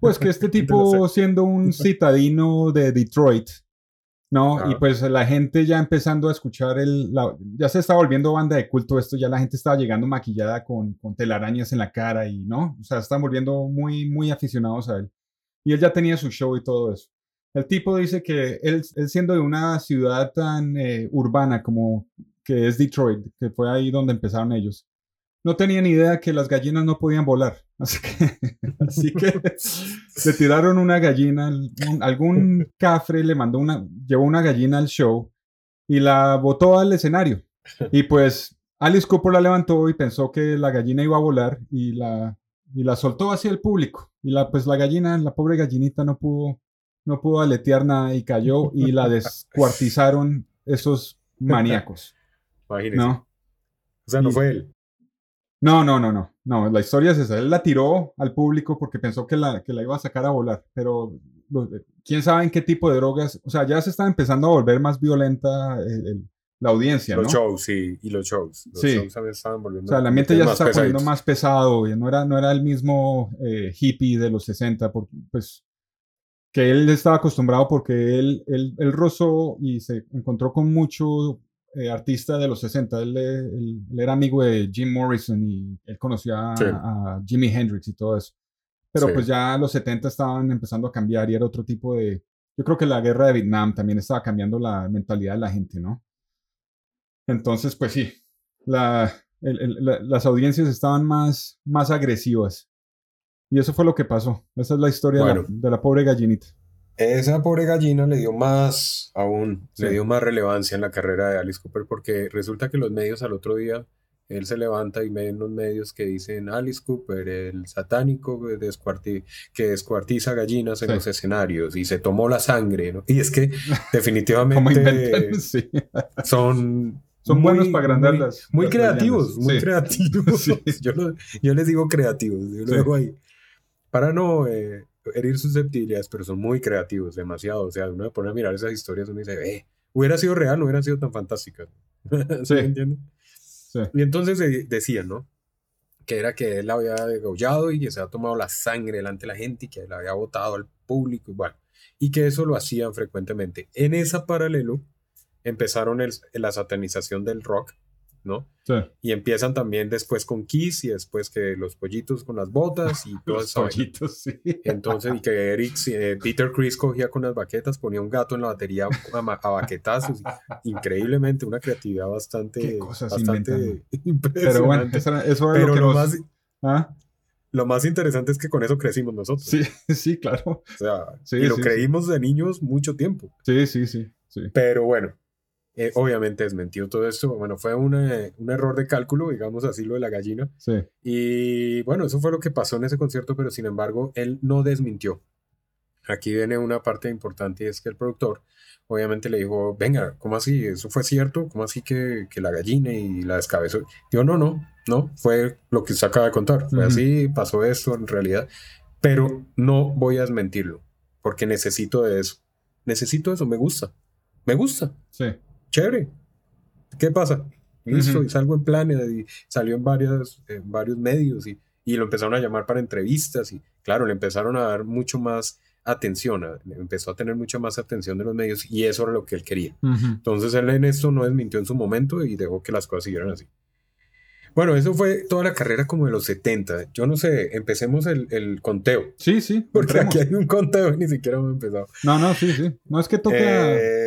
Pues que este tipo, siendo un citadino de Detroit, No, y Ajá. pues la gente ya empezando a escuchar el. la- ya se está volviendo banda de culto esto, ya la gente estaba llegando maquillada con, con telarañas en la cara y no, o sea, están volviendo muy, muy aficionados a él. Y él ya tenía su show y todo eso. El tipo dice que él, él siendo de una ciudad tan eh, urbana como que es Detroit, que fue ahí donde empezaron ellos, no tenía ni idea que las gallinas no podían volar. Así que, así que le tiraron una gallina, un- algún cafre le mandó una, llevó una gallina al show y la botó al escenario. Y pues Alice Cooper la levantó y pensó que la gallina iba a volar y la, y la soltó hacia el público. Y la, pues la gallina, la pobre gallinita no pudo, no pudo aletear nada y cayó y la descuartizaron esos maníacos. Imagínese. ¿No? O sea, no Y- fue él. No, no, no, no. No, la historia es esa. Él la tiró al público porque pensó que la, que la iba a sacar a volar. Pero lo- quién sabe en qué tipo de drogas. O sea, ya se está empezando a volver más violenta el- el- la audiencia, ¿no? Los shows, sí, y los shows. Los Sí. shows también estaban O volviendo. sea, el ambiente ya se está poniendo más pesado. y No era, no era el mismo eh, hippie de los 60, porque, pues, que él estaba acostumbrado porque él, él, él rozó y se encontró con mucho eh, artista de los 60. Él, él- él era amigo de Jim Morrison y él conocía a, Sí. a Jimi Hendrix y todo eso. Pero Sí. pues ya los 70 estaban empezando a cambiar y era otro tipo de... Yo creo que la guerra de Vietnam también estaba cambiando la mentalidad de la gente, ¿no? Entonces, pues sí, la, el- el- la- las audiencias estaban más, más agresivas. Y eso fue lo que pasó. Esa es la historia de la- Bueno. de, la, pobre gallinita. Esa pobre gallina le dio más aún, le dio más relevancia en la carrera de Alice Cooper porque resulta que los medios al otro día, él se levanta y ven los medios que dicen Alice Cooper, el satánico que, descuarti- que descuartiza gallinas en Sí. los escenarios y se tomó la sangre, ¿no? Y es que definitivamente sí. son... Son muy- buenos para agrandar muy- las- Muy las creativos, muy Sí. creativos. Sí. Yo, lo- yo les digo creativos, yo lo Sí. dejo ahí. Para no eh, herir susceptibilidades, pero son muy creativos, demasiado. O sea, uno se pone a mirar esas historias uno dice, eh, hubiera sido real, no hubieran sido tan fantásticas. ¿Sí Sí. me. Y entonces eh, decían, ¿no? Que era que él la había degollado y que se había tomado la sangre delante de la gente y que la había botado al público y bueno, y que eso lo hacían frecuentemente. En esa paralelo empezaron el- la satanización del rock, ¿no? Sí. Y empiezan también después con Kiss y después que los pollitos con las botas y todo Los eso. pollitos, sí. Entonces, y que Eric, eh, Peter Chris cogía con las baquetas, ponía un gato en la batería a, baquetazos. Increíblemente, una creatividad bastante, bastante inventan. Pero bueno, impresionante. eso, era- eso era Pero lo que lo nos... más, ¿Ah? lo más interesante es que con eso crecimos nosotros. Sí, sí, claro. O sea, Sí, y lo sí, sí. creímos de niños mucho tiempo. Sí, sí, sí. sí. Pero bueno, eh, obviamente desmentió todo esto. Bueno, fue una- un error de cálculo, digamos así, lo de la gallina. sí. Y bueno, eso fue lo que pasó en ese concierto, pero sin embargo, él no desmintió. Aquí viene una parte importante y es que el productor obviamente le dijo, venga, ¿cómo así? ¿Eso fue cierto? ¿Cómo así que, que la gallina y la descabezó? Digo, no, no, no, fue lo que usted acaba de contar. Fue así, pasó esto en realidad, pero no voy a desmentirlo, porque necesito de eso. Necesito eso, me gusta, me gusta Sí. Chévere. ¿Qué pasa? Listo, y salgo en planes y salió en varios, en varios medios y, y lo empezaron a llamar para entrevistas y claro, le empezaron a dar mucho más atención, a- empezó a tener mucha más atención de los medios y eso era lo que él quería. Entonces él en esto no desmintió en su momento y dejó que las cosas siguieran así. Bueno, eso fue toda la carrera como de los 70. Yo no sé, empecemos el, el conteo. Sí, sí. Porque entremos. aquí hay un conteo y ni siquiera hemos empezado. No, no, sí, sí. No es que toca... Eh,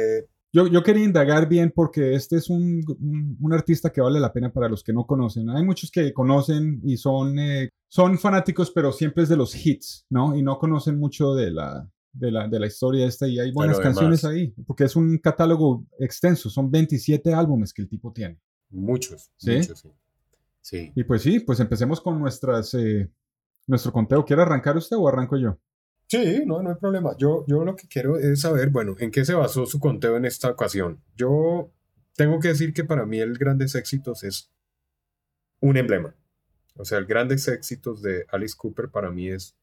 Yo, yo quería indagar bien porque este es un, un- un artista que vale la pena para los que no conocen. Hay muchos que conocen y son, eh, son fanáticos, pero siempre es de los hits, ¿no? Y no conocen mucho de la, de la, de la historia esta y hay buenas canciones ahí, porque es un catálogo extenso, son 27 álbumes que el tipo tiene. muchos, ¿Sí? muchos, sí. Sí. Y pues sí, pues empecemos con nuestras, eh, nuestro conteo. ¿Quiere arrancar usted o arranco yo? Sí, no, no hay problema. Yo, yo lo que quiero es saber, bueno, en qué se basó su conteo en esta ocasión. Yo tengo que decir que para mí el Grandes Éxitos es un emblema. O sea, el Grandes Éxitos de Alice Cooper para mí es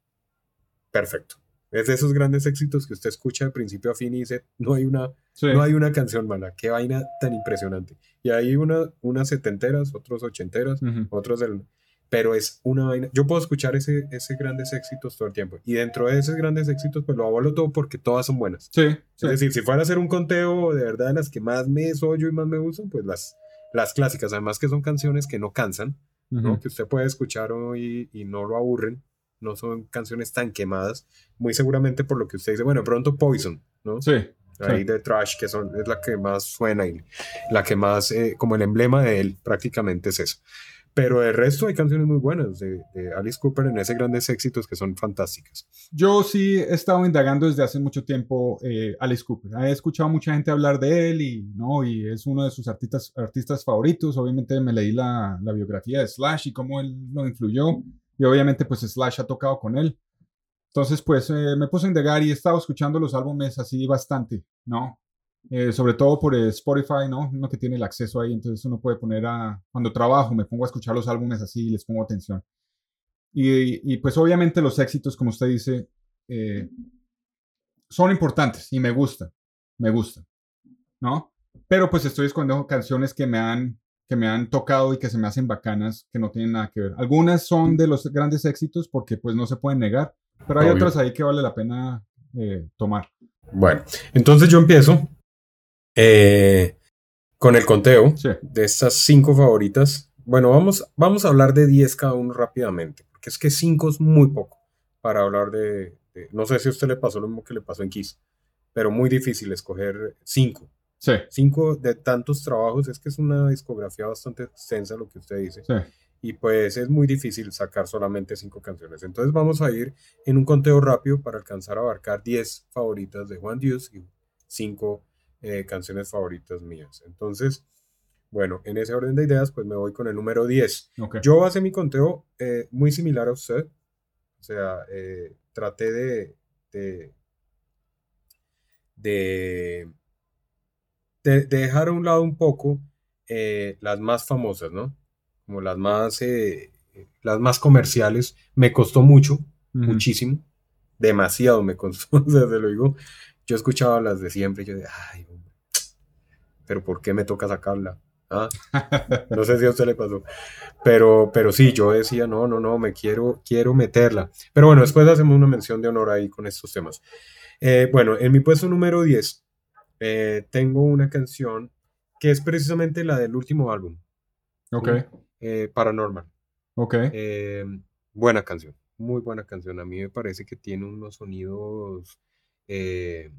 perfecto. Es de esos grandes éxitos que usted escucha de principio a fin y dice, no hay una, Sí. no hay una canción mala. Qué vaina tan impresionante. Y hay una, unas setenteras, otros ochenteras, Ujú. otros del... pero es una vaina. Yo puedo escuchar ese, ese grandes éxitos todo el tiempo. Y dentro de esos grandes éxitos, pues lo abolo todo porque todas son buenas. Sí, Es sí. decir, si fuera a hacer un conteo de verdad de las que más me soy yo y más me gustan, pues las, las clásicas. Además que son canciones que no cansan, ¿no? Ujú. Que usted puede escuchar hoy y no lo aburren. No son canciones tan quemadas. Muy seguramente por lo que usted dice, bueno, pronto Poison, ¿no? Sí, ahí sí. de Trash, que son, es la que más suena y la que más, eh, como el emblema de él, prácticamente es eso. Pero el resto hay canciones muy buenas de, Alice Cooper en ese grandes éxitos que son fantásticas. Yo sí he estado indagando desde hace mucho tiempo eh, Alice Cooper. He escuchado mucha gente hablar de él y, ¿no? y es uno de sus artistas, artistas favoritos. Obviamente me leí la, la biografía de Slash y cómo él lo influyó. Y obviamente pues Slash ha tocado con él. Entonces pues eh, me puse a indagar y he estado escuchando los álbumes así bastante, ¿no? Eh, sobre todo por Spotify, ¿no? Uno que tiene el acceso ahí, entonces uno puede poner a... Cuando trabajo me pongo a escuchar los álbumes así y les pongo atención. Y, y, pues obviamente los éxitos, como usted dice, eh, son importantes y me gustan, me gustan, ¿no? Pero pues estoy escondiendo canciones que me han que me han tocado y que se me hacen bacanas, que no tienen nada que ver. Algunas son de los grandes éxitos porque pues no se pueden negar, pero hay Obvio. otras ahí que vale la pena eh, tomar. Bueno, entonces yo empiezo eh, con el conteo Sí, de estas cinco favoritas. Bueno, vamos, vamos a hablar de 10 cada uno rápidamente, porque es que 5 es muy poco para hablar de, de- No sé si a usted le pasó lo mismo que le pasó en Kiss, pero muy difícil escoger 5. sí, Cinco de tantos trabajos, es que es una discografía bastante extensa lo que usted dice. sí. Y pues es muy difícil sacar solamente cinco canciones. Entonces vamos a ir en un conteo rápido para alcanzar a abarcar 10 favoritas de Juan Dios y 5 canciones favoritas mías. Entonces, bueno, en ese orden de ideas, pues me voy con el número 10. ok. Yo basé mi conteo eh, muy similar a usted. O sea, eh, traté de, de, de, de- de dejar a un lado un poco eh, las más famosas, ¿no? Como las más, eh, eh, las más comerciales. Me costó mucho, muchísimo. Demasiado me costó, o sea, te lo digo. Yo escuchaba las de siempre y yo de, ay, pero ¿por qué me toca sacarla? ¿Ah? No sé si a usted le pasó. Pero, pero sí, yo decía, no, no, no, me quiero, quiero meterla. Pero bueno, después hacemos una mención de honor ahí con estos temas. Eh, bueno, en mi puesto número 10 eh, tengo una canción que es precisamente la del último álbum, Ok, eh, Paranormal. ok. Buena canción, muy buena canción. A mí me parece que tiene unos sonidos, eh,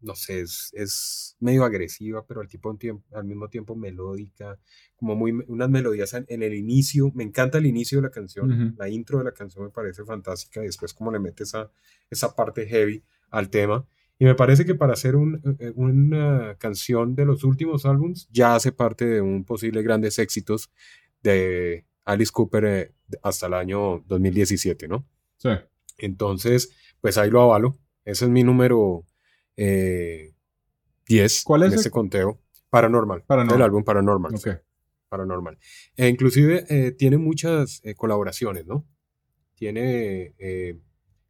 no sé, es, es medio agresiva, pero al, tipo, al mismo tiempo melódica, como muy, unas melodías en, en el inicio. Me encanta el inicio de la canción, la intro de la canción me parece fantástica y después como le mete esa, esa parte heavy al tema. Y me parece que para hacer un, eh, una canción de los últimos álbums ya hace parte de un posible grandes éxitos de Alice Cooper eh, hasta el año 2017, ¿no? Sí, Entonces, pues ahí lo avalo. Ese es mi número eh, 10 ¿Cuál es en el- este conteo. Paranormal, Paranormal. del álbum Paranormal. sí, Paranormal. E inclusive eh, tiene muchas eh, colaboraciones, ¿no? Tiene eh,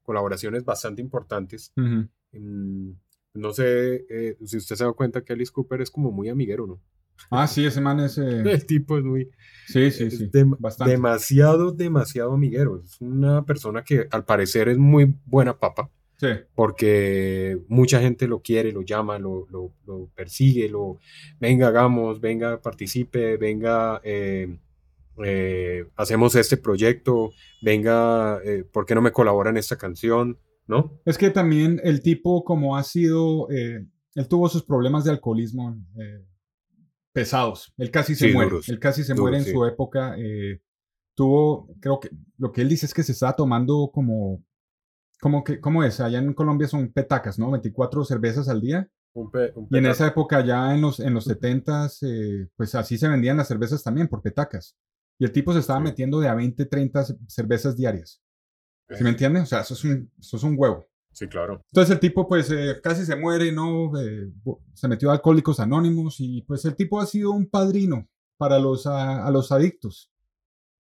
colaboraciones bastante importantes. Mm, no sé si usted se da cuenta que Alice Cooper es como muy amiguero, ¿no? Ah, sí, ese man es... El tipo es muy, Sí, sí, sí. Bastante. demasiado, demasiado amiguero. Es una persona que al parecer es muy buena papa, Sí, porque mucha gente lo quiere, lo llama, lo, lo- lo persigue, lo, venga, hagamos, venga, participe, venga, eh, eh, hacemos este proyecto, venga, eh, ¿por qué no me colabora en esta canción? ¿No? Es que también el tipo, como ha sido, eh, él tuvo sus problemas de alcoholismo pesados. Él casi se Sí, muere. duros, Él casi se duros, muere en sí. su época. tuvo, creo que lo que él dice es que se estaba tomando como, como que, ¿cómo es? Allá en Colombia son petacas, ¿no? 24 cervezas al día. Un pe- un Y en esa época, ya en los, en los 70s, eh, pues así se vendían las cervezas también por petacas. Y el tipo se estaba Sí. metiendo de a 20, 30 ce- cervezas diarias. ¿Sí me entiendes? O sea, eso es un, eso es un huevo. Sí, claro. Entonces el tipo pues eh, casi se muere, ¿no? Eh, se metió a Alcohólicos Anónimos y pues el tipo ha sido un padrino para los, a, a los adictos.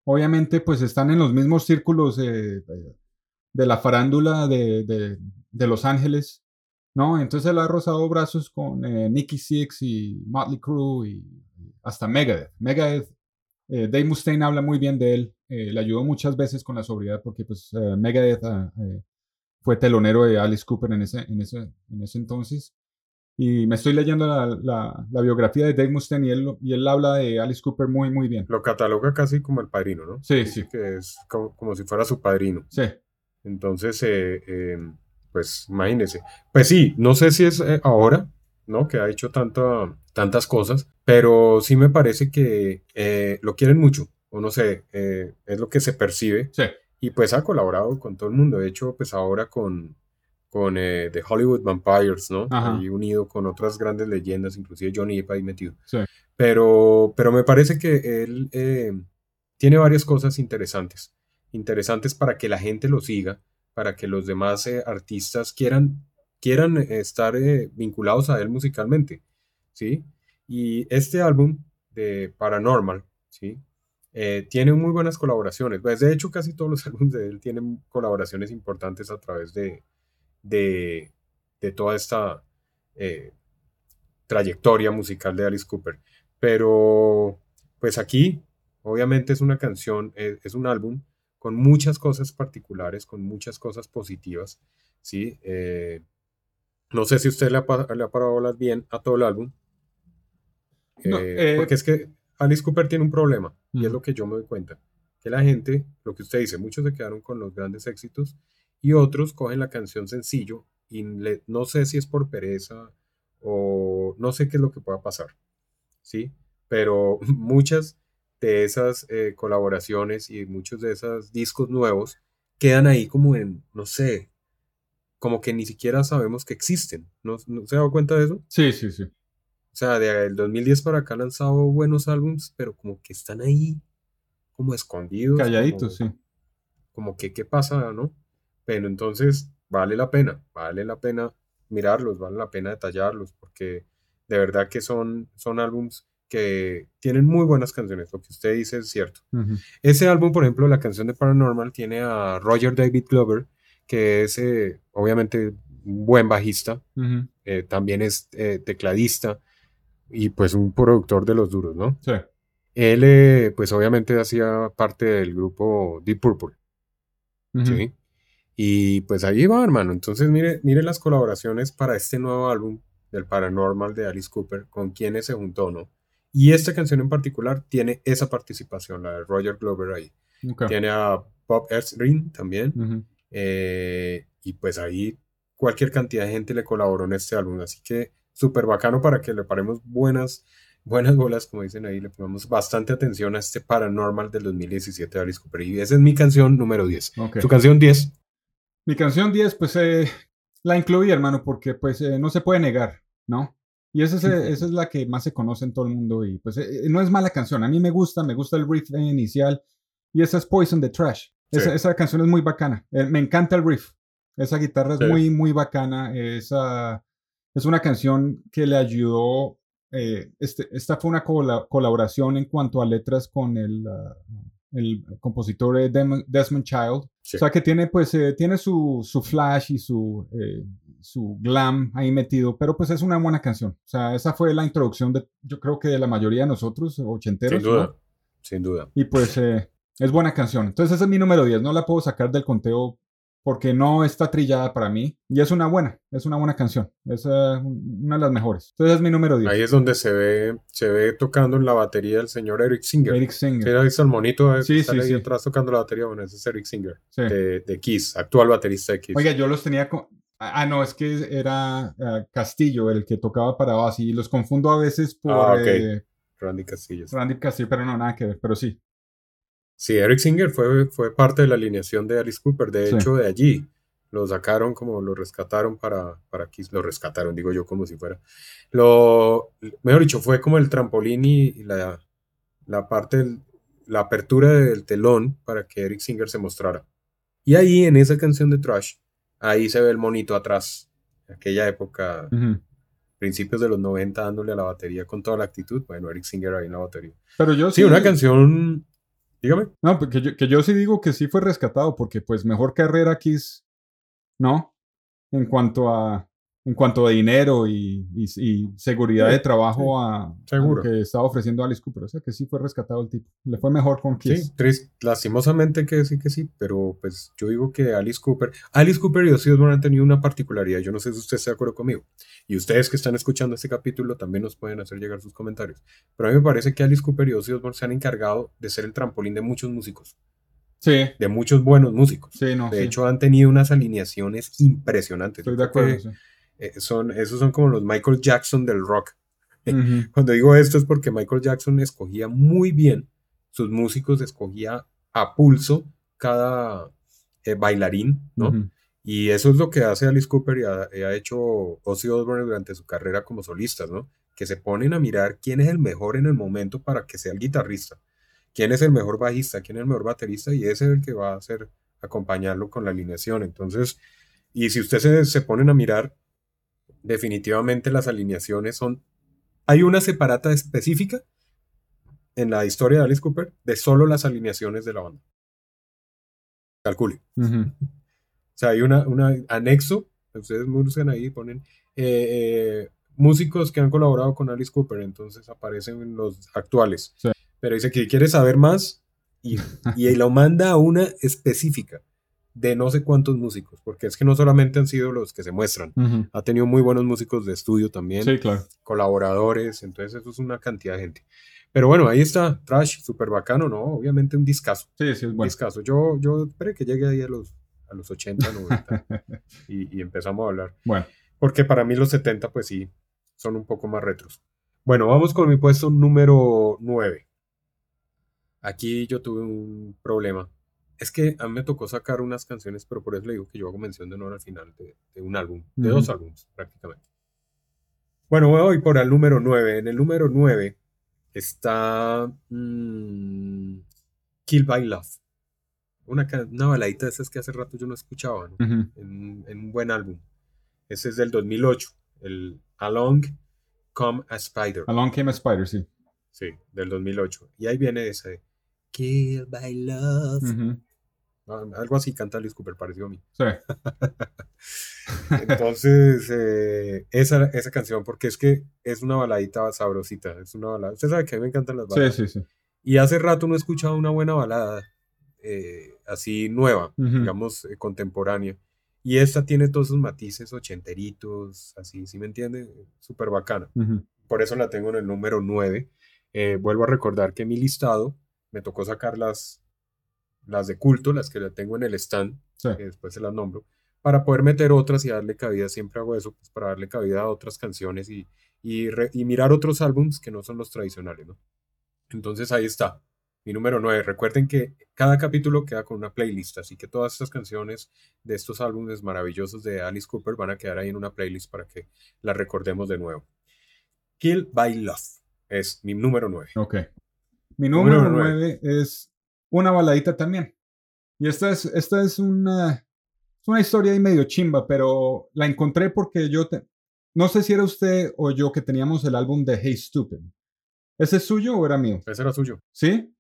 Obviamente pues están en los mismos círculos de la farándula de, de- de Los Ángeles, ¿no? Entonces él ha rozado brazos con eh, Nicky Six y Motley Crue y hasta Megadeth. Megadeth, eh, Dave Mustaine habla muy bien de él eh, le ayudó muchas veces con la sobriedad porque pues eh, Megadeth ah, eh, fue telonero de Alice Cooper en ese, en ese, en ese entonces. Y me estoy leyendo la, la, la biografía de Dave Mustaine y él, y él habla de Alice Cooper muy, muy bien. Lo cataloga casi como el padrino, ¿no? Sí, Dice sí. Que es como, como si fuera su padrino. Sí, Entonces, eh, eh, pues imagínese. Pues sí, no sé si es eh, ahora, ¿no? Que ha hecho tanta, tantas cosas, pero sí me parece que eh, lo quieren mucho, o no sé, es lo que se percibe. sí. Y pues ha colaborado con todo el mundo. De hecho, pues ahora con, con The Hollywood Vampires, ¿no? Ajá. Ahí unido con otras grandes leyendas, inclusive Johnny Depp ahí metido. Sí. Pero, pero me parece que él tiene varias cosas interesantes. Interesantes para que la gente lo siga, para que los demás eh, artistas quieran, quieran eh, estar eh, vinculados a él musicalmente, ¿sí? Y este álbum de Paranormal, ¿sí? Tiene muy buenas colaboraciones. Pues de hecho, casi todos los álbumes de él tienen colaboraciones importantes a través de, de, toda esta trayectoria musical de Alice Cooper. Pero, pues aquí, obviamente es una canción, es un álbum con muchas cosas particulares, con muchas cosas positivas, ¿sí? Eh, no sé si usted le ha, le ha parado bolas bien a todo el álbum. No, Eh, eh, porque es que Alice Cooper tiene un problema, y es lo que yo me doy cuenta, que la gente, lo que usted dice, muchos se quedaron con los grandes éxitos y otros cogen la canción sencillo y le- no sé si es por pereza o no sé qué es lo que pueda pasar, ¿sí? Pero muchas de esas eh, colaboraciones y muchos de esos discos nuevos quedan ahí como en, no sé, como que ni siquiera sabemos que existen, ¿no, ¿no se ha dado cuenta de eso? Sí, sí, sí. O sea, del 2010 para acá han lanzado buenos álbums, pero como que están ahí, como escondidos. Calladitos, como, sí. como que, ¿qué pasa, no? Pero entonces vale la pena, vale la pena mirarlos, vale la pena detallarlos, porque de verdad que son, son álbums que tienen muy buenas canciones, lo que usted dice es cierto. Ese álbum, por ejemplo, la canción de Paranormal, tiene a Roger David Glover, que es eh, obviamente un buen bajista, eh, también es eh, tecladista y pues un productor de los duros, ¿no? Sí. Él eh, pues obviamente hacía parte del grupo Deep Purple. ¿sí? Y pues ahí va, hermano. Entonces mire, mire las colaboraciones para este nuevo álbum del Paranormal de Alice Cooper, con quienes se juntó, ¿no? Y esta canción en particular tiene esa participación, la de Roger Glover ahí. Ok. Tiene a Bob Ezrin también. Eh, y pues ahí cualquier cantidad de gente le colaboró en este álbum. Así que súper bacano para que le paremos buenas, buenas bolas, como dicen ahí. Le pongamos bastante atención a este Paranormal del 2017 de Alice Cooper. Y esa es mi canción número 10. Ok. Su canción 10. Mi canción 10, pues eh, la incluí, hermano, porque pues eh, no se puede negar, ¿no? Y esa es, eh, esa es la que más se conoce en todo el mundo y pues eh, no es mala canción. A mí me gusta, me gusta el riff inicial y esa es Poison the Trash. Esa, Sí. esa canción es muy bacana. Eh, me encanta el riff. Esa guitarra es Sí. muy, muy bacana. Esa, es una canción que le ayudó. eh, este, esta fue una cola- colaboración en cuanto a letras con el, ah, el compositor eh, Desmond Child. Sí. O sea que tiene pues eh, tiene su, su flash y su, eh, su glam ahí metido, pero pues es una buena canción. O sea, esa fue la introducción de, yo creo que de la mayoría de nosotros, ochenteros. Sin ¿no? duda. Sin duda. Y pues eh, es buena canción. Entonces esa es mi número 10. No la puedo sacar del conteo porque no está trillada para mí. Y es una buena, es una buena canción. Es eh, una de las mejores. Entonces es mi número 10. Ahí es donde se ve, se ve tocando en la batería el señor Eric Singer. Eric ¿Sí Singer. ha visto el monito? eh, Sí, sale sí, ahí sí. atrás tocando la batería. Bueno, ese es Eric Singer, Sí. de, de Kiss, actual baterista de Kiss. Oiga, yo los tenía con... Ah, no, es que era ah, Castillo el que tocaba para base y los confundo a veces por Ah, ok. eh, Randy Castillo. Randy Castillo, pero no, nada que ver, pero sí. Sí, Eric Singer fue, fue parte de la alineación de Alice Cooper. De Sí. hecho, de allí lo sacaron como lo rescataron para, para Kiss. Lo rescataron, digo yo, como si fuera. Lo, mejor dicho, fue como el trampolín y y la, la parte, del- la apertura del telón para que Eric Singer se mostrara. Y ahí, en esa canción de Trash, ahí se ve el monito atrás. Aquella época, principios de los 90, dándole a la batería con toda la actitud. Bueno, Eric Singer ahí en la batería. Pero yo Sí, una canción. Dígame. No, porque yo, que yo sí digo que sí fue rescatado, porque pues mejor carrera Kiss, ¿no? En cuanto a en cuanto a dinero y, y- y seguridad de trabajo a, a seguro. lo que estaba ofreciendo Alice Cooper. O sea que sí fue rescatado el tipo. Le fue mejor con Kiss. Sí. Lastimosamente que sí que sí, pero pues yo digo que Alice Cooper, Alice Cooper y Ozzy Osbourne han tenido una particularidad, yo no sé si usted está de acuerdo conmigo, y ustedes que están escuchando este capítulo también nos pueden hacer llegar sus comentarios, pero a mí me parece que Alice Cooper y Ozzy Osbourne se han encargado de ser el trampolín de muchos músicos, Sí, de muchos buenos músicos. sí, no. De sí. hecho, han tenido unas alineaciones impresionantes. estoy de acuerdo. que. Eh, son, esos son como los Michael Jackson del rock. Ujú, Cuando digo esto es porque Michael Jackson escogía muy bien sus músicos, escogía a pulso cada eh, bailarín, ¿no? ujú. Y eso es lo que hace Alice Cooper y ha, ha hecho Ozzy Osbourne durante su carrera como solistas, ¿no? Que se ponen a mirar quién es el mejor en el momento para que sea el guitarrista, quién es el mejor bajista, quién es el mejor baterista y ese es el que va a hacer acompañarlo con la alineación. Entonces, y si ustedes se, se ponen a mirar, definitivamente las alineaciones son... Hay una separata específica en la historia de Alice Cooper de solo las alineaciones de la banda. Calcule. O sea, hay una, una anexo, ustedes buscan ahí, ponen eh, eh, músicos que han colaborado con Alice Cooper, entonces aparecen los actuales. Sí. Pero dice que quiere saber más y, y lo manda a una específica de no sé cuántos músicos, porque es que no solamente han sido los que se muestran, ha tenido muy buenos músicos de estudio también, Sí, claro. colaboradores, entonces eso es una cantidad de gente. Pero bueno, ahí está, Trash, súper bacano, ¿no? Obviamente un discazo. Sí, sí, es Un discazo. Yo, yo esperé que llegue ahí a los, a los 80, 90 y, y empezamos a hablar. Bueno, Porque para mí los 70, pues sí, son un poco más retros. Bueno, vamos con mi puesto número 9. Aquí yo tuve un problema. Es que a mí me tocó sacar unas canciones, pero por eso le digo que yo hago mención de honor al final de, de un álbum, de dos álbumes prácticamente. Bueno, voy por el número 9. En el número 9 está mm, Kill by Love. Una, una baladita de esas que hace rato yo no escuchaba, en, en un buen álbum. Ese es del 2008, el Along Come a Spider. Along Came a Spider, sí. Sí, del 2008. Y ahí viene ese Kill by Love. Algo así canta Alice Cooper, pareció a mí. Sí. Entonces, eh, esa, esa canción, porque es que es una baladita sabrosita. Es una balada. Usted sabe que a mí me encantan las baladas. sí, sí. Y hace rato no he escuchado una buena balada eh, así nueva, Ujú. digamos, eh, contemporánea. Y esta tiene todos esos matices ochenteritos, así, ¿sí me entiende? Súper bacana. Por eso la tengo en el número 9. Eh, vuelvo a recordar que mi listado me tocó sacar las, las de culto, las que la tengo en el stand, Sí. que después se las nombro, para poder meter otras y darle cabida. Siempre hago eso, pues para darle cabida a otras canciones y, y, re- y mirar otros álbums que no son los tradicionales, ¿no? Entonces ahí está, mi número 9. Recuerden que cada capítulo queda con una playlist, así que todas estas canciones de estos álbumes maravillosos de Alice Cooper van a quedar ahí en una playlist para que las recordemos de nuevo. Kill by Love es mi número 9. Ok. Mi Número número nueve. 9 es una baladita también. Y esta es, esta es una, una historia ahí medio chimba, pero la encontré porque yo, te- no sé si era usted o yo que teníamos el álbum de Hey Stupid. ¿Ese es suyo o era mío? Ese era suyo. ¿Sí?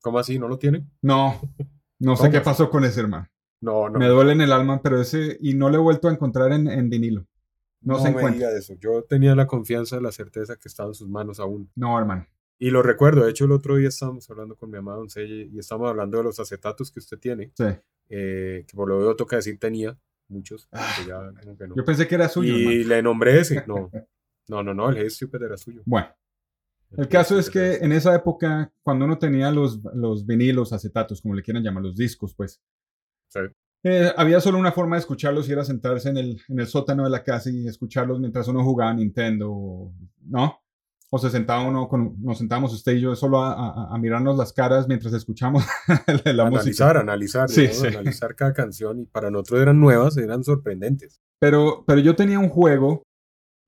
¿Cómo así? ¿No lo tiene? No, no sé ¿Cómo qué pasó con ese hermano. No, no. Me duele en el alma, pero ese, y no lo he vuelto a encontrar en, en vinilo. No, se me encuentra. diga eso. Yo tenía la confianza, la certeza que estaba en sus manos aún. No, hermano. Y lo recuerdo. De hecho, el otro día estábamos hablando con mi amada Doncella y estábamos hablando de los acetatos que usted tiene. Sí. eh, que por lo veo toca decir tenía muchos. que ya que no. Yo pensé que era suyo. y hermano. le nombré ese. No. No, no, no. El Hey Stupid era suyo. Bueno, el Hey caso es que era en esa época, cuando uno tenía los, los vinilos, acetatos, como le quieran llamar, los discos, pues, Sí. eh, había solo una forma de escucharlos y era sentarse en el, en el sótano de la casa y escucharlos mientras uno jugaba Nintendo, o- ¿no? O se sentaba uno, con, nos sentábamos usted y yo solo a, a- a mirarnos las caras mientras escuchamos la música. analizar, analizar, Sí, ¿no? sí. analizar cada canción y para nosotros eran nuevas, eran sorprendentes. Pero, pero yo tenía un juego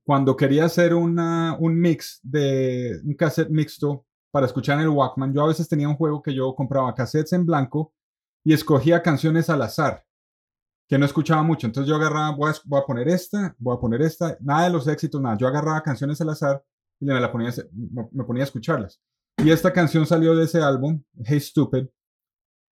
cuando quería hacer una, un mix de un cassette mixto para escuchar en el Walkman. Yo a veces tenía un juego que yo compraba cassettes en blanco y escogía canciones al azar que no escuchaba mucho. Entonces yo agarraba, voy a, voy a poner esta, voy a poner esta, nada de los éxitos, nada. Yo agarraba canciones al azar y me, la ponía, me, ponía a escucharlas. Y esta canción salió de ese álbum, Hey Stupid.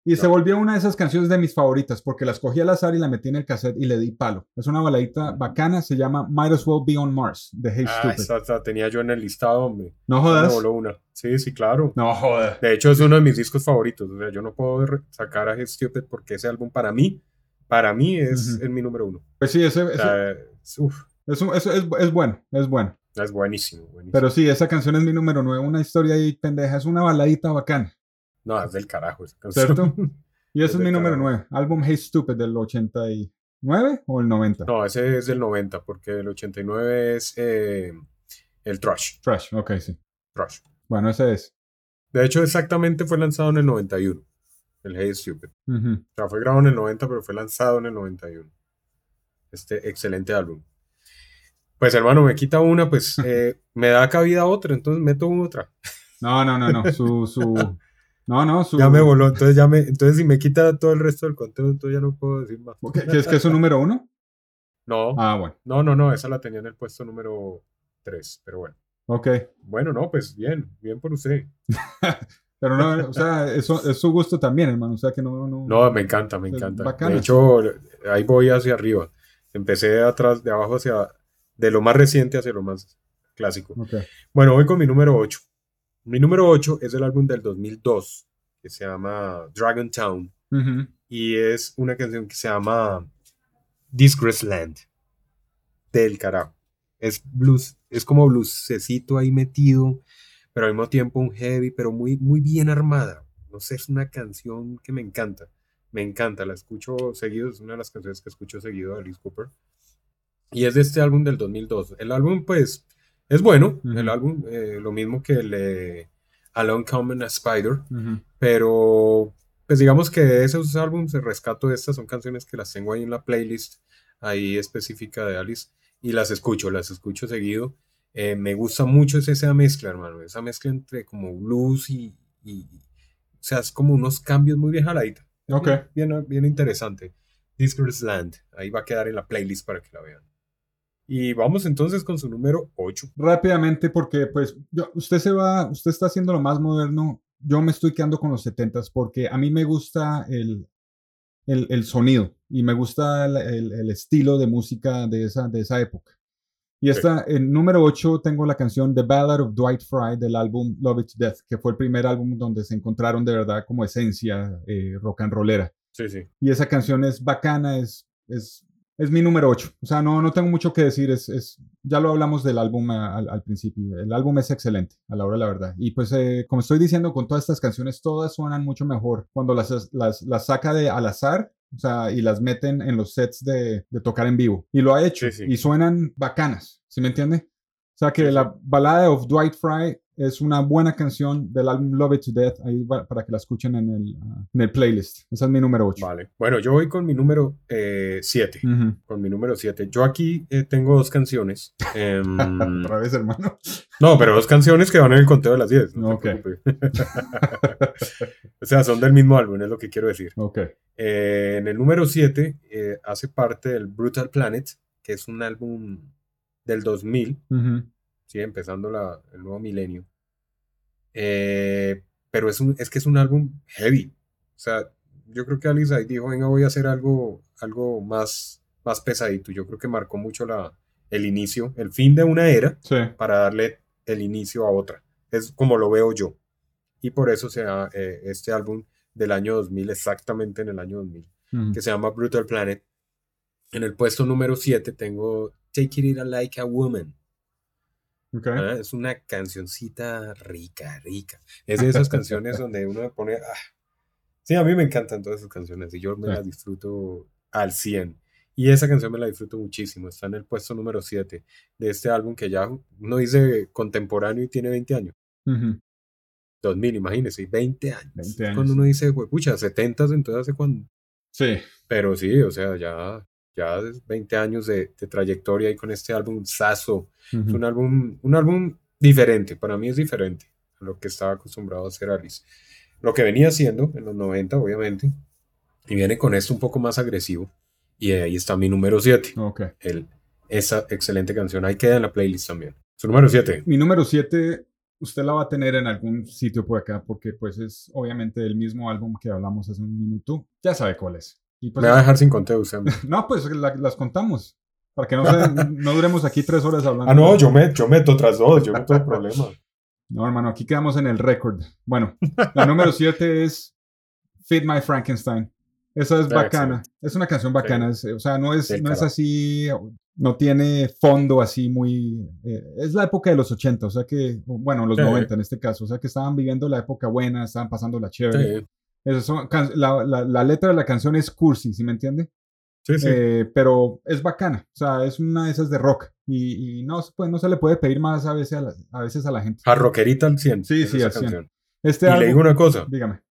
Y se volvió una de esas canciones de mis favoritas porque las cogí al azar y la metí en el cassette y le di palo. Es una baladita bacana, se llama Might As Well Be On Mars, de Hey Ah, Stupid. esa, esa tenía yo en el listado, hombre. No Me jodas. voló una. Sí, sí, claro. No jodas. De hecho, es uno de mis discos favoritos. O sea, yo no puedo sacar a Hey Stupid porque ese álbum para mí, para mí es, Ujú. es mi número uno. Pues sí, ese, O sea, uf, es, un- es- es- es bueno, es bueno. Es buenísimo, buenísimo. Pero sí, esa canción es mi número 9, una historia ahí pendeja, es una baladita bacana, no, es del carajo esa canción. ¿cierto? Y ese Es es mi número carajo. 9, álbum Hey Stupid del 89 o el 90. No, ese es del 90, porque el 89 es eh, el Thrush. Trash, ok, sí. Thrush. Bueno, ese es. De hecho, exactamente fue lanzado en el 91, el Hey Stupid. Ujú. O sea, fue grabado en el 90, pero fue lanzado en el 91. Este excelente álbum. Pues hermano, me quita una, pues eh, me da cabida otra, entonces meto otra. No, no, no, no, su, su, no, no, su, Ya me voló, entonces ya me, entonces si me quita todo el resto del contenido, entonces ya no puedo decir más. ¿Qué, es que es su número uno? No, Ah, bueno, no, no, no, esa la tenía en el puesto número 3, pero bueno. ok. Bueno, no, pues bien, bien por usted. Pero no, o sea, eso es su gusto también, hermano, o sea que no, no. No, me encanta, me encanta. bacana. De hecho, ahí voy hacia arriba. Empecé de atrás, de abajo hacia, de lo más reciente hacia lo más clásico. Bueno, voy con mi número 8. Mi número 8 es el álbum del 2002, que se llama Dragon Town, y es una canción que se llama Disgrace Land, del carajo. Es blues, es como bluesecito ahí metido, pero al mismo tiempo un heavy, pero muy, muy bien armada. No sé, es una canción que me encanta. Me encanta, la escucho seguido, es una de las canciones que escucho seguido de Alice Cooper. Y es de este álbum del 2002. El álbum, pues, es bueno. El álbum, eh, lo mismo que el de Alone Common a Spider. Pero, pues digamos que de esos álbumes, el rescato de estas son canciones que las tengo ahí en la playlist, ahí específica de Alice, y las escucho, las escucho seguido. Eh, me gusta mucho esa, esa mezcla, hermano, esa mezcla entre como blues y, y- o sea, es como unos cambios muy bien jaladitos. Ok. Bien, bien interesante. Disgrace Land, ahí va a quedar en la playlist para que la vean. Y vamos entonces con su número 8. Rápidamente, porque pues yo, usted se va, usted está haciendo lo más moderno, yo me estoy quedando con los 70s porque a mí me gusta el, el, el sonido y me gusta el, el- el estilo de música de esa, de esa época. Y esta, en número 8 tengo la canción The Ballad of Dwight Fry del álbum Love It to Death, que fue el primer álbum donde se encontraron de verdad como esencia eh, rock and rollera. Sí, sí. Y esa canción es bacana, es, es, es mi número 8. O sea, no, no tengo mucho que decir. Es, es, ya lo hablamos del álbum al, al principio. El álbum es excelente, a la hora de la verdad. Y pues, eh, como estoy diciendo, con todas estas canciones, todas suenan mucho mejor cuando las, las, las saca de al azar. O sea, y las meten en los sets de, de tocar en vivo. Y lo ha hecho. Sí, sí. Y suenan bacanas. ¿Sí me entiende? O sea, que la balada of Dwight Fry es una buena canción del álbum Love It to Death. Ahí va- para que la escuchen en el, ah, en el playlist. Esa es mi número 8. Vale. Bueno, yo voy con mi número 7. Ujú. con mi número 7. Yo aquí eh, tengo dos canciones. Em, Otra vez, hermano. no, pero dos canciones que van en el conteo de las 10. No Ok. te preocupes. o sea, son del mismo álbum, es lo que quiero decir. Ok. Eh, en el número 7 eh, hace parte del Brutal Planet, que es un álbum del 2000, Ujú. ¿Sí? empezando la- el nuevo milenio. Eh, pero es, un, es que es un álbum heavy. O sea, yo creo que Alice ahí dijo, venga, voy a hacer algo, algo más, más pesadito. Yo creo que marcó mucho la, el inicio, el fin de una era Sí. para darle el inicio a otra. Es como lo veo yo. Y por eso se llama eh, este álbum del año 2000, exactamente en el año 2000, Ujú. que se llama Brutal Planet. En el puesto número 7 tengo Take It Like a Woman. Ok. Ah, Es una cancioncita rica, rica. Es de esas canciones donde uno pone... ah. Sí, a mí me encantan todas esas canciones y yo me las disfruto al 100. Y esa canción me la disfruto muchísimo. Está en el puesto número 7 de este álbum que ya uno dice contemporáneo y tiene 20 años. Ujú. 2000, imagínese, 20 años. 20 años, Cuando uno dice, pucha, 70, entonces hace cuando... Sí. Pero sí, o sea, ya, ya es 20 años de, de trayectoria y con este álbum Sasso. Es Ujú. un álbum, un álbum diferente, para mí es diferente a lo que estaba acostumbrado a hacer Alice. Lo que venía haciendo en los 90, obviamente, y viene con esto un poco más agresivo. Y ahí está mi número 7, Ok. el, esa excelente canción. Ahí queda en la playlist también. Su número 7. Mi número 7, usted la va a tener en algún sitio por acá porque pues es obviamente el mismo álbum que hablamos hace un minuto. Ya sabe cuál es. Y pues, Me va a dejar sin conteo usted. no, pues las contamos. Para que no, se, no duremos aquí tres horas hablando. Ah, no, yo, me, yo meto otras dos, yo no tengo problema. No, hermano, aquí quedamos en el récord. Bueno, la número siete es Fit My Frankenstein. Esa es bacana. Es una canción bacana. o sea, no es, no es así, no tiene fondo así muy... Eh, es la época de los 80, o sea que, bueno, los 90 en este caso. O sea que estaban viviendo la época buena, estaban pasando la chévere. La, la, la, letra de la canción es cursi, ¿sí me entiende? Sí, sí. Eh, pero es bacana. O sea, es una de esas de rock. Y, no, pues, no se le puede pedir más a veces a la, a, veces a la gente. A rockerita al 100. Sí, sí, al 100. Este y le digo una cosa. Dígame.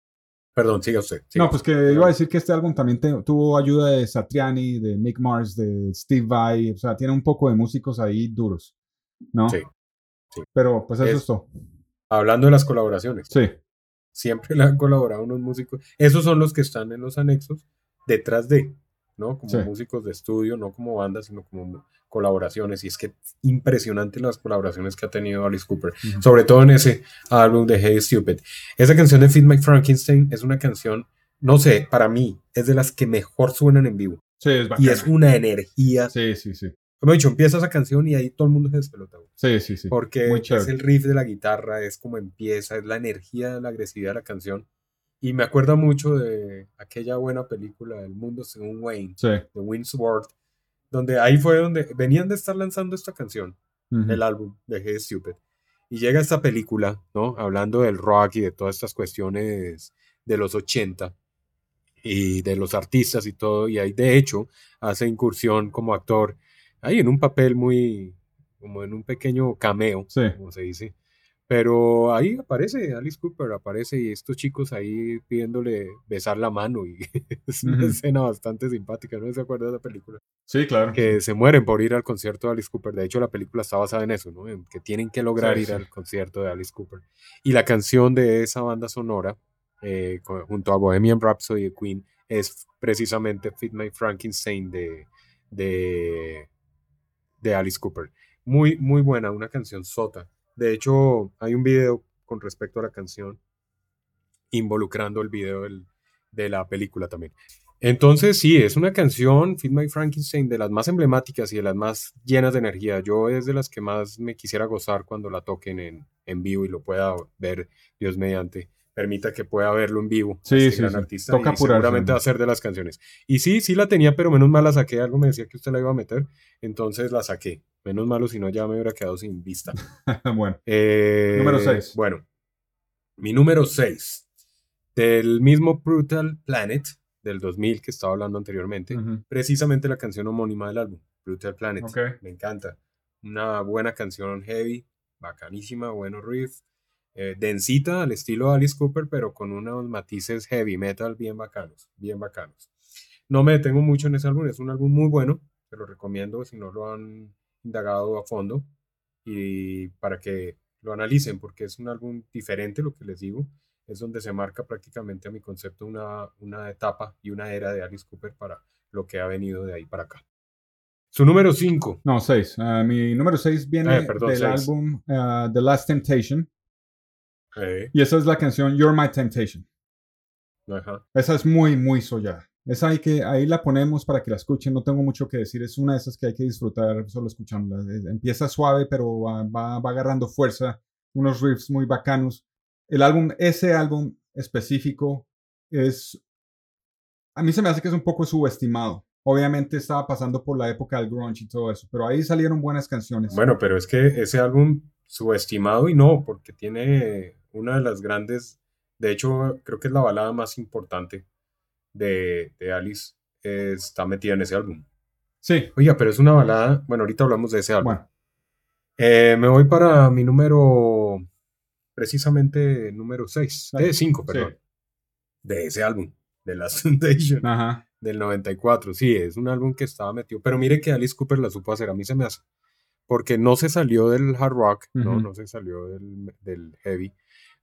Perdón, siga usted. no, pues que iba a decir que este álbum también tuvo ayuda de Satriani, de Mick Mars, de Steve Vai, o sea, tiene un poco de músicos ahí duros, ¿no? Sí. sí. Pero pues eso es, todo. Hablando de las colaboraciones. Sí. Siempre le han colaborado unos músicos. Esos son los que están en los anexos detrás de, ¿no? Como músicos de estudio, no como bandas, sino como colaboraciones y es que impresionante las colaboraciones que ha tenido Alice Cooper, sobre todo en ese álbum de Hey Stupid. Esa canción de Feed My Frankenstein es una canción, no sé, para mí es de las que mejor suenan en vivo. Sí, es y es una energía. Sí, sí, sí. Como he dicho, empieza esa canción y ahí todo el mundo se despelota. Sí, sí, sí. Porque es el riff de la guitarra, es como empieza, es la energía, la agresividad de la canción. Y me acuerda mucho de aquella buena película El mundo según Wayne, de Winsworth, donde ahí fue donde venían de estar lanzando esta canción, el álbum de Hey Stupid. Y llega esta película, ¿no? Hablando del rock y de todas estas cuestiones de los 80 y de los artistas y todo. Y ahí, de hecho, hace incursión como actor, ahí en un papel muy, como en un pequeño cameo, como se dice, pero ahí aparece Alice Cooper, aparece y estos chicos ahí pidiéndole besar la mano y es una escena bastante simpática, ¿no se acuerda de la película? Sí, claro. Que se mueren por ir al concierto de Alice Cooper. De hecho, la película está basada en eso, ¿no? En que tienen que lograr ir al concierto de Alice Cooper. Y la canción de esa banda sonora, eh, junto a Bohemian Rhapsody de Queen, es precisamente Fit My Frankenstein de, de, de Alice Cooper. Muy, muy buena, una canción sota de hecho, hay un video con respecto a la canción involucrando el video de la película también. Entonces, sí, es una canción, Feed My Frankenstein, de las más emblemáticas y de las más llenas de energía. Yo es de las que más me quisiera gozar cuando la toquen en, en vivo y lo pueda ver, Dios mediante permita que pueda verlo en vivo. Sí, este sí, gran artista Toca y seguramente va a ser de las canciones. Y sí, sí la tenía, pero menos mal la saqué. Algo me decía que usted la iba a meter, entonces la saqué. Menos malo, si no ya me hubiera quedado sin vista. bueno. Eh, número 6. Bueno, mi número 6. Del mismo Brutal Planet del 2000 que estaba hablando anteriormente. Precisamente la canción homónima del álbum, Brutal Planet. Me encanta. Una buena canción heavy, bacanísima, bueno riff eh, densita al estilo Alice Cooper, pero con unos matices heavy metal bien bacanos, bien bacanos. No me detengo mucho en ese álbum, es un álbum muy bueno, te lo recomiendo si no lo han indagado a fondo y para que lo analicen, porque es un álbum diferente, lo que les digo, es donde se marca prácticamente a mi concepto una, una etapa y una era de Alice Cooper para lo que ha venido de ahí para acá. Su número 5. No, 6. Ah, mi número 6 viene eh, del álbum ah, The Last Temptation y esa es la canción You're My Temptation. Esa es muy, muy soya. Esa hay que, ahí la ponemos para que la escuchen. No tengo mucho que decir. Es una de esas que hay que disfrutar solo escuchándola. Eh, empieza suave, pero va, va, agarrando fuerza. Unos riffs muy bacanos. El álbum, ese álbum específico es. A mí se me hace que es un poco subestimado. Obviamente estaba pasando por la época del grunge y todo eso, pero ahí salieron buenas canciones. Bueno, pero es que ese álbum subestimado y no, porque tiene una de las grandes, de hecho creo que es la balada más importante de, Alice, está metida en ese álbum. Sí. Oiga, pero es una balada, bueno, ahorita hablamos de ese álbum. Eh, me voy para mi número, precisamente número 6, de 5, perdón, de ese álbum, de la Sensation, del 94. Sí, es un álbum que estaba metido, pero mire que Alice Cooper la supo hacer, a mí se me hace, porque no se salió del hard rock, no, no se salió del, del heavy,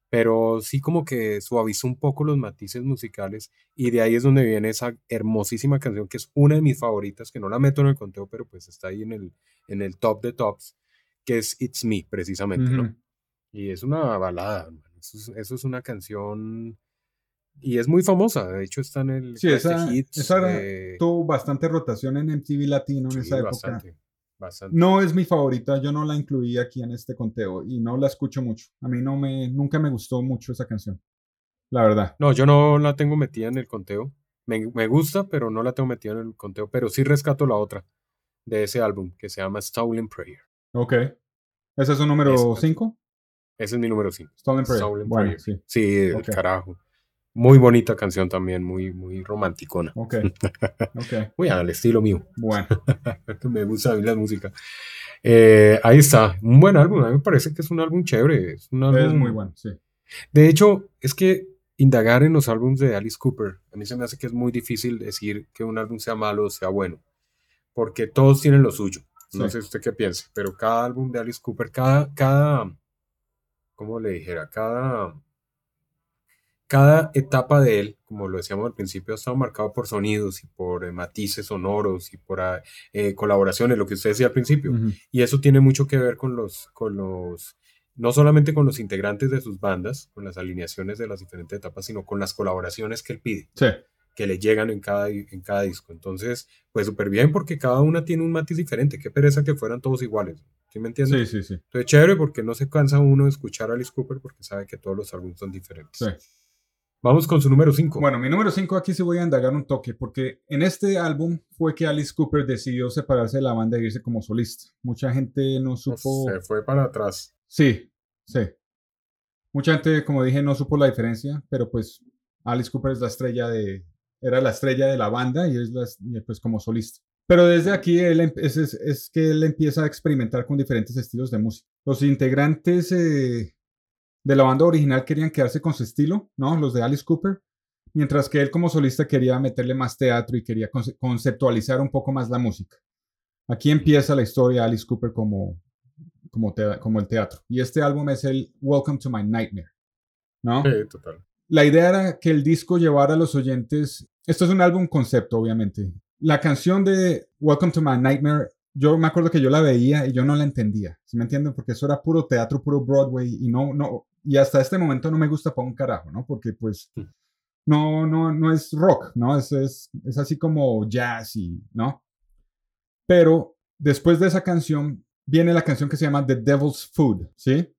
pero sí como que suavizó un poco los matices musicales y de ahí es donde viene esa hermosísima canción que es una de mis favoritas, que no la meto en el conteo, pero pues está ahí en el, en el top de tops, que es It's Me, precisamente, ¿no? Y es una balada. Eso es, eso es una canción. Y es muy famosa. De hecho, está en el. Sí, esa, Hits, esa eh, tuvo bastante rotación en MTV Latino en sí, esa época. bastante. Bastante. No es mi favorita, yo no la incluí aquí en este conteo y no la escucho mucho. A mí no me, nunca me gustó mucho esa canción, la verdad. No, yo no la tengo metida en el conteo. Me, me gusta, pero no la tengo metida en el conteo. Pero sí rescato la otra de ese álbum que se llama Stolen Prayer. Ok. ¿Ese es su número Esa. 5? Ese es mi número 5. Stolen Prayer. Stolen bueno, Prayer. sí. Sí, carajo. Muy bonita canción también, muy, muy romanticona. Ok. Ok. Muy al estilo mío. Bueno. me gusta la música. Eh, ahí está, un buen álbum. A mí me parece que es un álbum chévere. Es, un Es álbum- muy bueno, sí. De hecho, es que indagar en los álbumes de Alice Cooper, a mí se me hace que es muy difícil decir que un álbum sea malo o sea bueno, porque todos tienen lo suyo. No Sí. sé usted qué piense, pero cada álbum de Alice Cooper, cada, cada, ¿cómo le dijera? Cada, cada etapa de él, como lo decíamos al principio, ha estado marcado por sonidos y por eh, matices sonoros y por ah, eh, colaboraciones, lo que usted decía al principio. Ujú. Y eso tiene mucho que ver con los, con los, no solamente con los integrantes de sus bandas, con las alineaciones de las diferentes etapas, sino con las colaboraciones que él pide, Sí. que le llegan en cada, en cada disco. Entonces, pues súper bien porque cada una tiene un matiz diferente. Qué pereza que fueran todos iguales. ¿Sí me entiendes? Sí, sí, sí. Entonces, chévere porque no se cansa uno de escuchar a Alice Cooper porque sabe que todos los álbumes son diferentes. Sí. Vamos con su número 5. Bueno, mi número 5 aquí sí voy a indagar un toque, porque en este álbum fue que Alice Cooper decidió separarse de la banda e irse como solista. Mucha gente no supo. se fue para atrás. Sí, sí. Mucha gente, como dije, no supo la diferencia, pero pues Alice Cooper es la estrella de. Era la estrella de la banda y es la, pues como solista. Pero desde aquí él, em- es, es- es que él empieza a experimentar con diferentes estilos de música. Los integrantes eh, de la banda original querían quedarse con su estilo, ¿no? Los de Alice Cooper. Mientras que él como solista quería meterle más teatro y quería conce- conceptualizar un poco más la música. Aquí empieza la historia de Alice Cooper como, como el teatro. Y este álbum es el Welcome to My Nightmare, ¿no? Sí, total. La idea era que el disco llevara a los oyentes. Esto es un álbum concepto, obviamente. La canción de Welcome to My Nightmare, yo me acuerdo que yo la veía y yo no la entendía. ¿Sí me entienden? Porque eso era puro teatro, puro Broadway y no, no, y hasta este momento no me gusta para un carajo, ¿no? Porque pues no, no, no es rock, ¿no? Es, es, es así como jazz y, ¿no? Pero después de esa canción viene la canción que se llama The Devil's Food, ¿sí?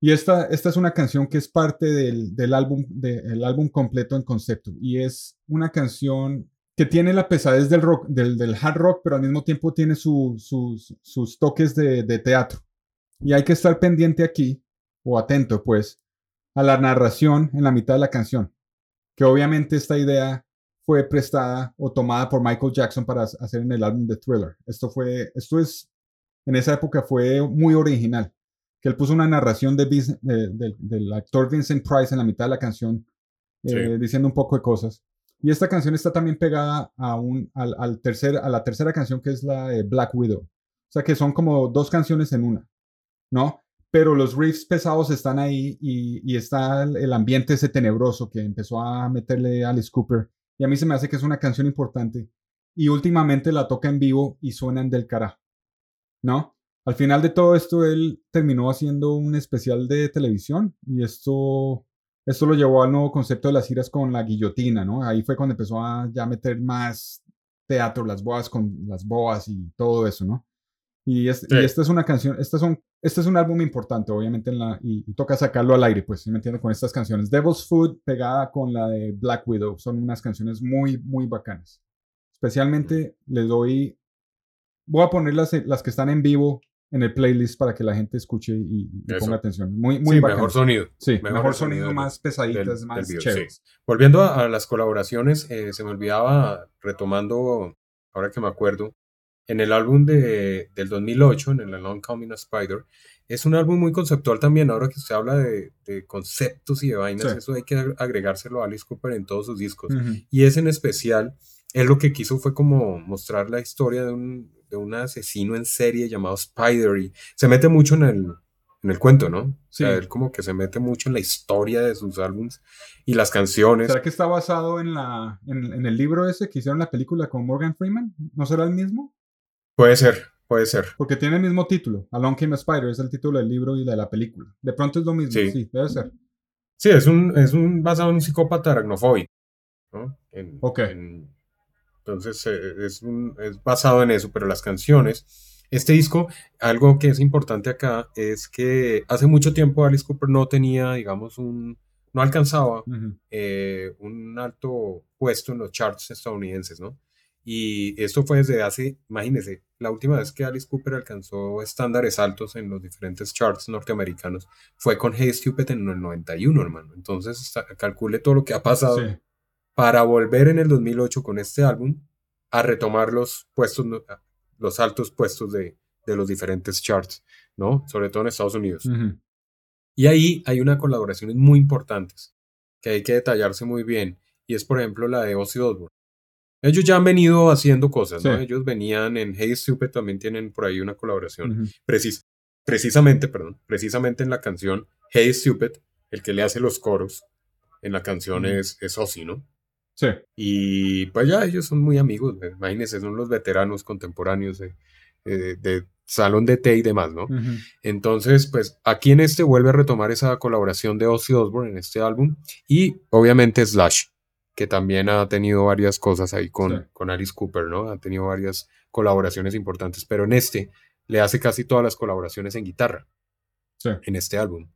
Y esta, esta es una canción que es parte del, del álbum, del álbum completo en concepto. Y es una canción que tiene la pesadez del rock, del, del hard rock, pero al mismo tiempo tiene su- sus, sus toques de, de teatro. Y hay que estar pendiente aquí, o atento pues, a la narración en la mitad de la canción. Que obviamente esta idea fue prestada o tomada por Michael Jackson para hacer en el álbum de Thriller. Esto fue, esto es, en esa época fue muy original que él puso una narración de, de- de- del actor Vincent Price en la mitad de la canción, eh, diciendo un poco de cosas. Y esta canción está también pegada a, un, al, al tercer, a la tercera canción que es la de Black Widow. O sea que son como dos canciones en una, ¿no? Pero los riffs pesados están ahí y, está el, el ambiente ese tenebroso que empezó a meterle Alice Cooper. Y a mí se me hace que es una canción importante. Y últimamente la toca en vivo y suenan del carajo, ¿no? Al final de todo esto, él terminó haciendo un especial de televisión y esto, esto lo llevó al nuevo concepto de las giras con la guillotina, ¿no? Ahí fue cuando empezó a ya meter más teatro, las boas con las boas y todo eso, ¿no? Y, es- esta es una canción, estas son, este es un álbum importante, obviamente, en la, y, y toca sacarlo al aire, pues, ¿sí me entiende? Con estas canciones. Devil's Food pegada con la de Black Widow, son unas canciones muy, muy bacanas. Especialmente les doy, voy a poner las, las que están en vivo en el playlist para que la gente escuche y, y ponga atención. Muy, muy Sí, mejor sonido. Sí, mejor mejor, sonido más pesaditas, del- más del video, sí. Volviendo a, a las colaboraciones, eh, se me olvidaba, retomando, ahora que me acuerdo, en el álbum de, del 2008, en el Along Coming a Spider, es un álbum muy conceptual también. Ahora que se habla de, de conceptos y de vainas, Sí. eso hay que ag- agregárselo a Alice Cooper en todos sus discos. Ujú. Y ese en especial, él lo que quiso fue como mostrar la historia de un, de un asesino en serie llamado Spider y se mete mucho en el, en el cuento, ¿no? O sea, Sí. él como que se mete mucho en la historia de sus álbums y las canciones. ¿Será que está basado en, la, en, en el libro ese que hicieron la película con Morgan Freeman? ¿No será el mismo? Puede ser, puede ser. Porque tiene el mismo título. Along Came a Spider es el título del libro y de la película. De pronto es lo mismo. Sí. Sí, debe ser. Sí, es un, es un basado en un psicópata aracnofóbico. ¿no? En- Ok. en- entonces eh, es, un- es basado en eso, pero las canciones. Este disco, algo que es importante acá es que hace mucho tiempo Alice Cooper no tenía, digamos, un. no alcanzaba eh, un alto puesto en los charts estadounidenses, ¿no? Y esto fue desde hace, imagínense, la última vez que Alice Cooper alcanzó estándares altos en los diferentes charts norteamericanos fue con Hey Stupid en el 91, hermano. Entonces, está- calcule todo lo que ha pasado Sí. para volver en el 2008 con este álbum a retomar los puestos, los altos puestos de, de los diferentes charts, ¿no? Sobre todo en Estados Unidos. Y ahí hay unas colaboraciones muy importantes que hay que detallarse muy bien. Y es, por ejemplo, la de Ozzy Osbourne. Ellos ya han venido haciendo cosas, ¿no? Sí. Ellos venían en Hey Stupid, también tienen por ahí una colaboración. Precis- precisamente, perdón, precisamente en la canción Hey Stupid, el que le hace los coros en la canción es, es Ozzy, ¿no? Sí. Y pues ya ellos son muy amigos, eh, imagínense, son los veteranos contemporáneos de, eh, de salón de té y demás, ¿no? Entonces, pues aquí en este vuelve a retomar esa colaboración de Ozzy Osbourne en este álbum y obviamente Slash, que también ha tenido varias cosas ahí con, Sí. con Alice Cooper, ¿no? Ha tenido varias colaboraciones importantes, pero en este le hace casi todas las colaboraciones en guitarra, Sí. en este álbum.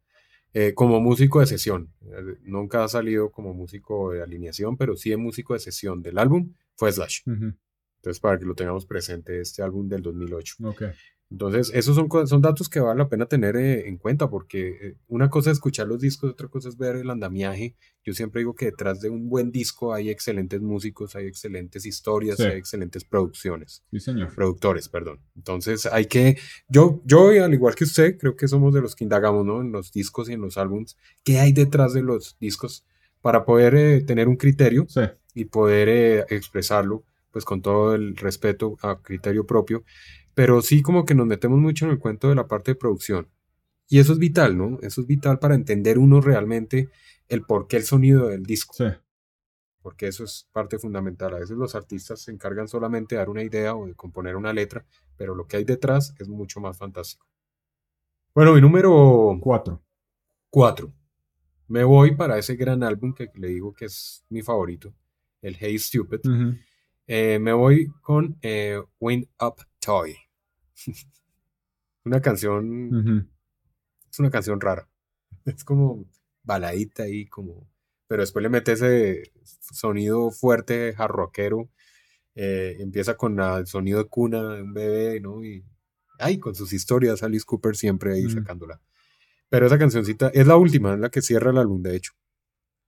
Eh, como músico de sesión, eh, nunca ha salido como músico de alineación, pero sí en músico de sesión del álbum fue Slash. Ujú. Entonces, para que lo tengamos presente, este álbum del 2008. Ok. Entonces, esos son, son datos que vale la pena tener eh, en cuenta porque eh, una cosa es escuchar los discos, otra cosa es ver el andamiaje. Yo siempre digo que detrás de un buen disco hay excelentes músicos, hay excelentes historias, Sí. hay excelentes producciones, Sí, señor. productores, perdón. Entonces, hay que, yo, yo, al igual que usted, creo que somos de los que indagamos, ¿no? En los discos y en los álbums, ¿qué hay detrás de los discos para poder eh, tener un criterio? Sí. y poder eh, expresarlo, pues con todo el respeto a criterio propio, pero sí como que nos metemos mucho en el cuento de la parte de producción. Y eso es vital, ¿no? Eso es vital para entender uno realmente el por qué el sonido del disco, Sí. porque eso es parte fundamental. A veces los artistas se encargan solamente de dar una idea o de componer una letra, pero lo que hay detrás es mucho más fantástico. Bueno, mi número Cuatro. 4. Me voy para ese gran álbum que le digo que es mi favorito, el Hey Stupid. Ujú. Eh, me voy con eh, Wind Up Toy. una canción, es una canción rara. Es como baladita ahí, como. Pero después le mete ese sonido fuerte, jarroquero. eh, empieza con el sonido de cuna de un bebé, ¿no? Y. Ay, con sus historias, Alice Cooper siempre ahí sacándola. Pero esa cancioncita es la última, es la que cierra el álbum, de hecho.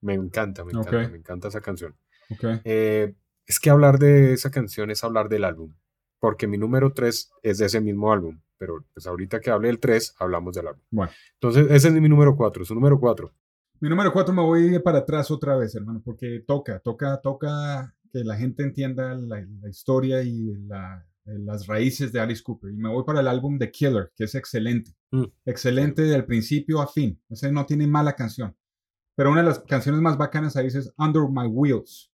Me encanta, me encanta, me encanta esa canción. Ok. Eh, es que hablar de esa canción es hablar del álbum, porque mi número 3 es de ese mismo álbum, pero pues ahorita que hable del 3, hablamos del álbum. Bueno. Entonces, ese es mi número 4, su número 4. Mi número cuatro me voy para atrás otra vez, hermano, porque toca, toca, toca que la gente entienda la, la historia y la- las raíces de Alice Cooper. Y me voy para el álbum The Killer, que es excelente. Mm. Excelente del principio a fin. Ese no tiene mala canción. Pero una de las canciones más bacanas ahí es Under My Wheels.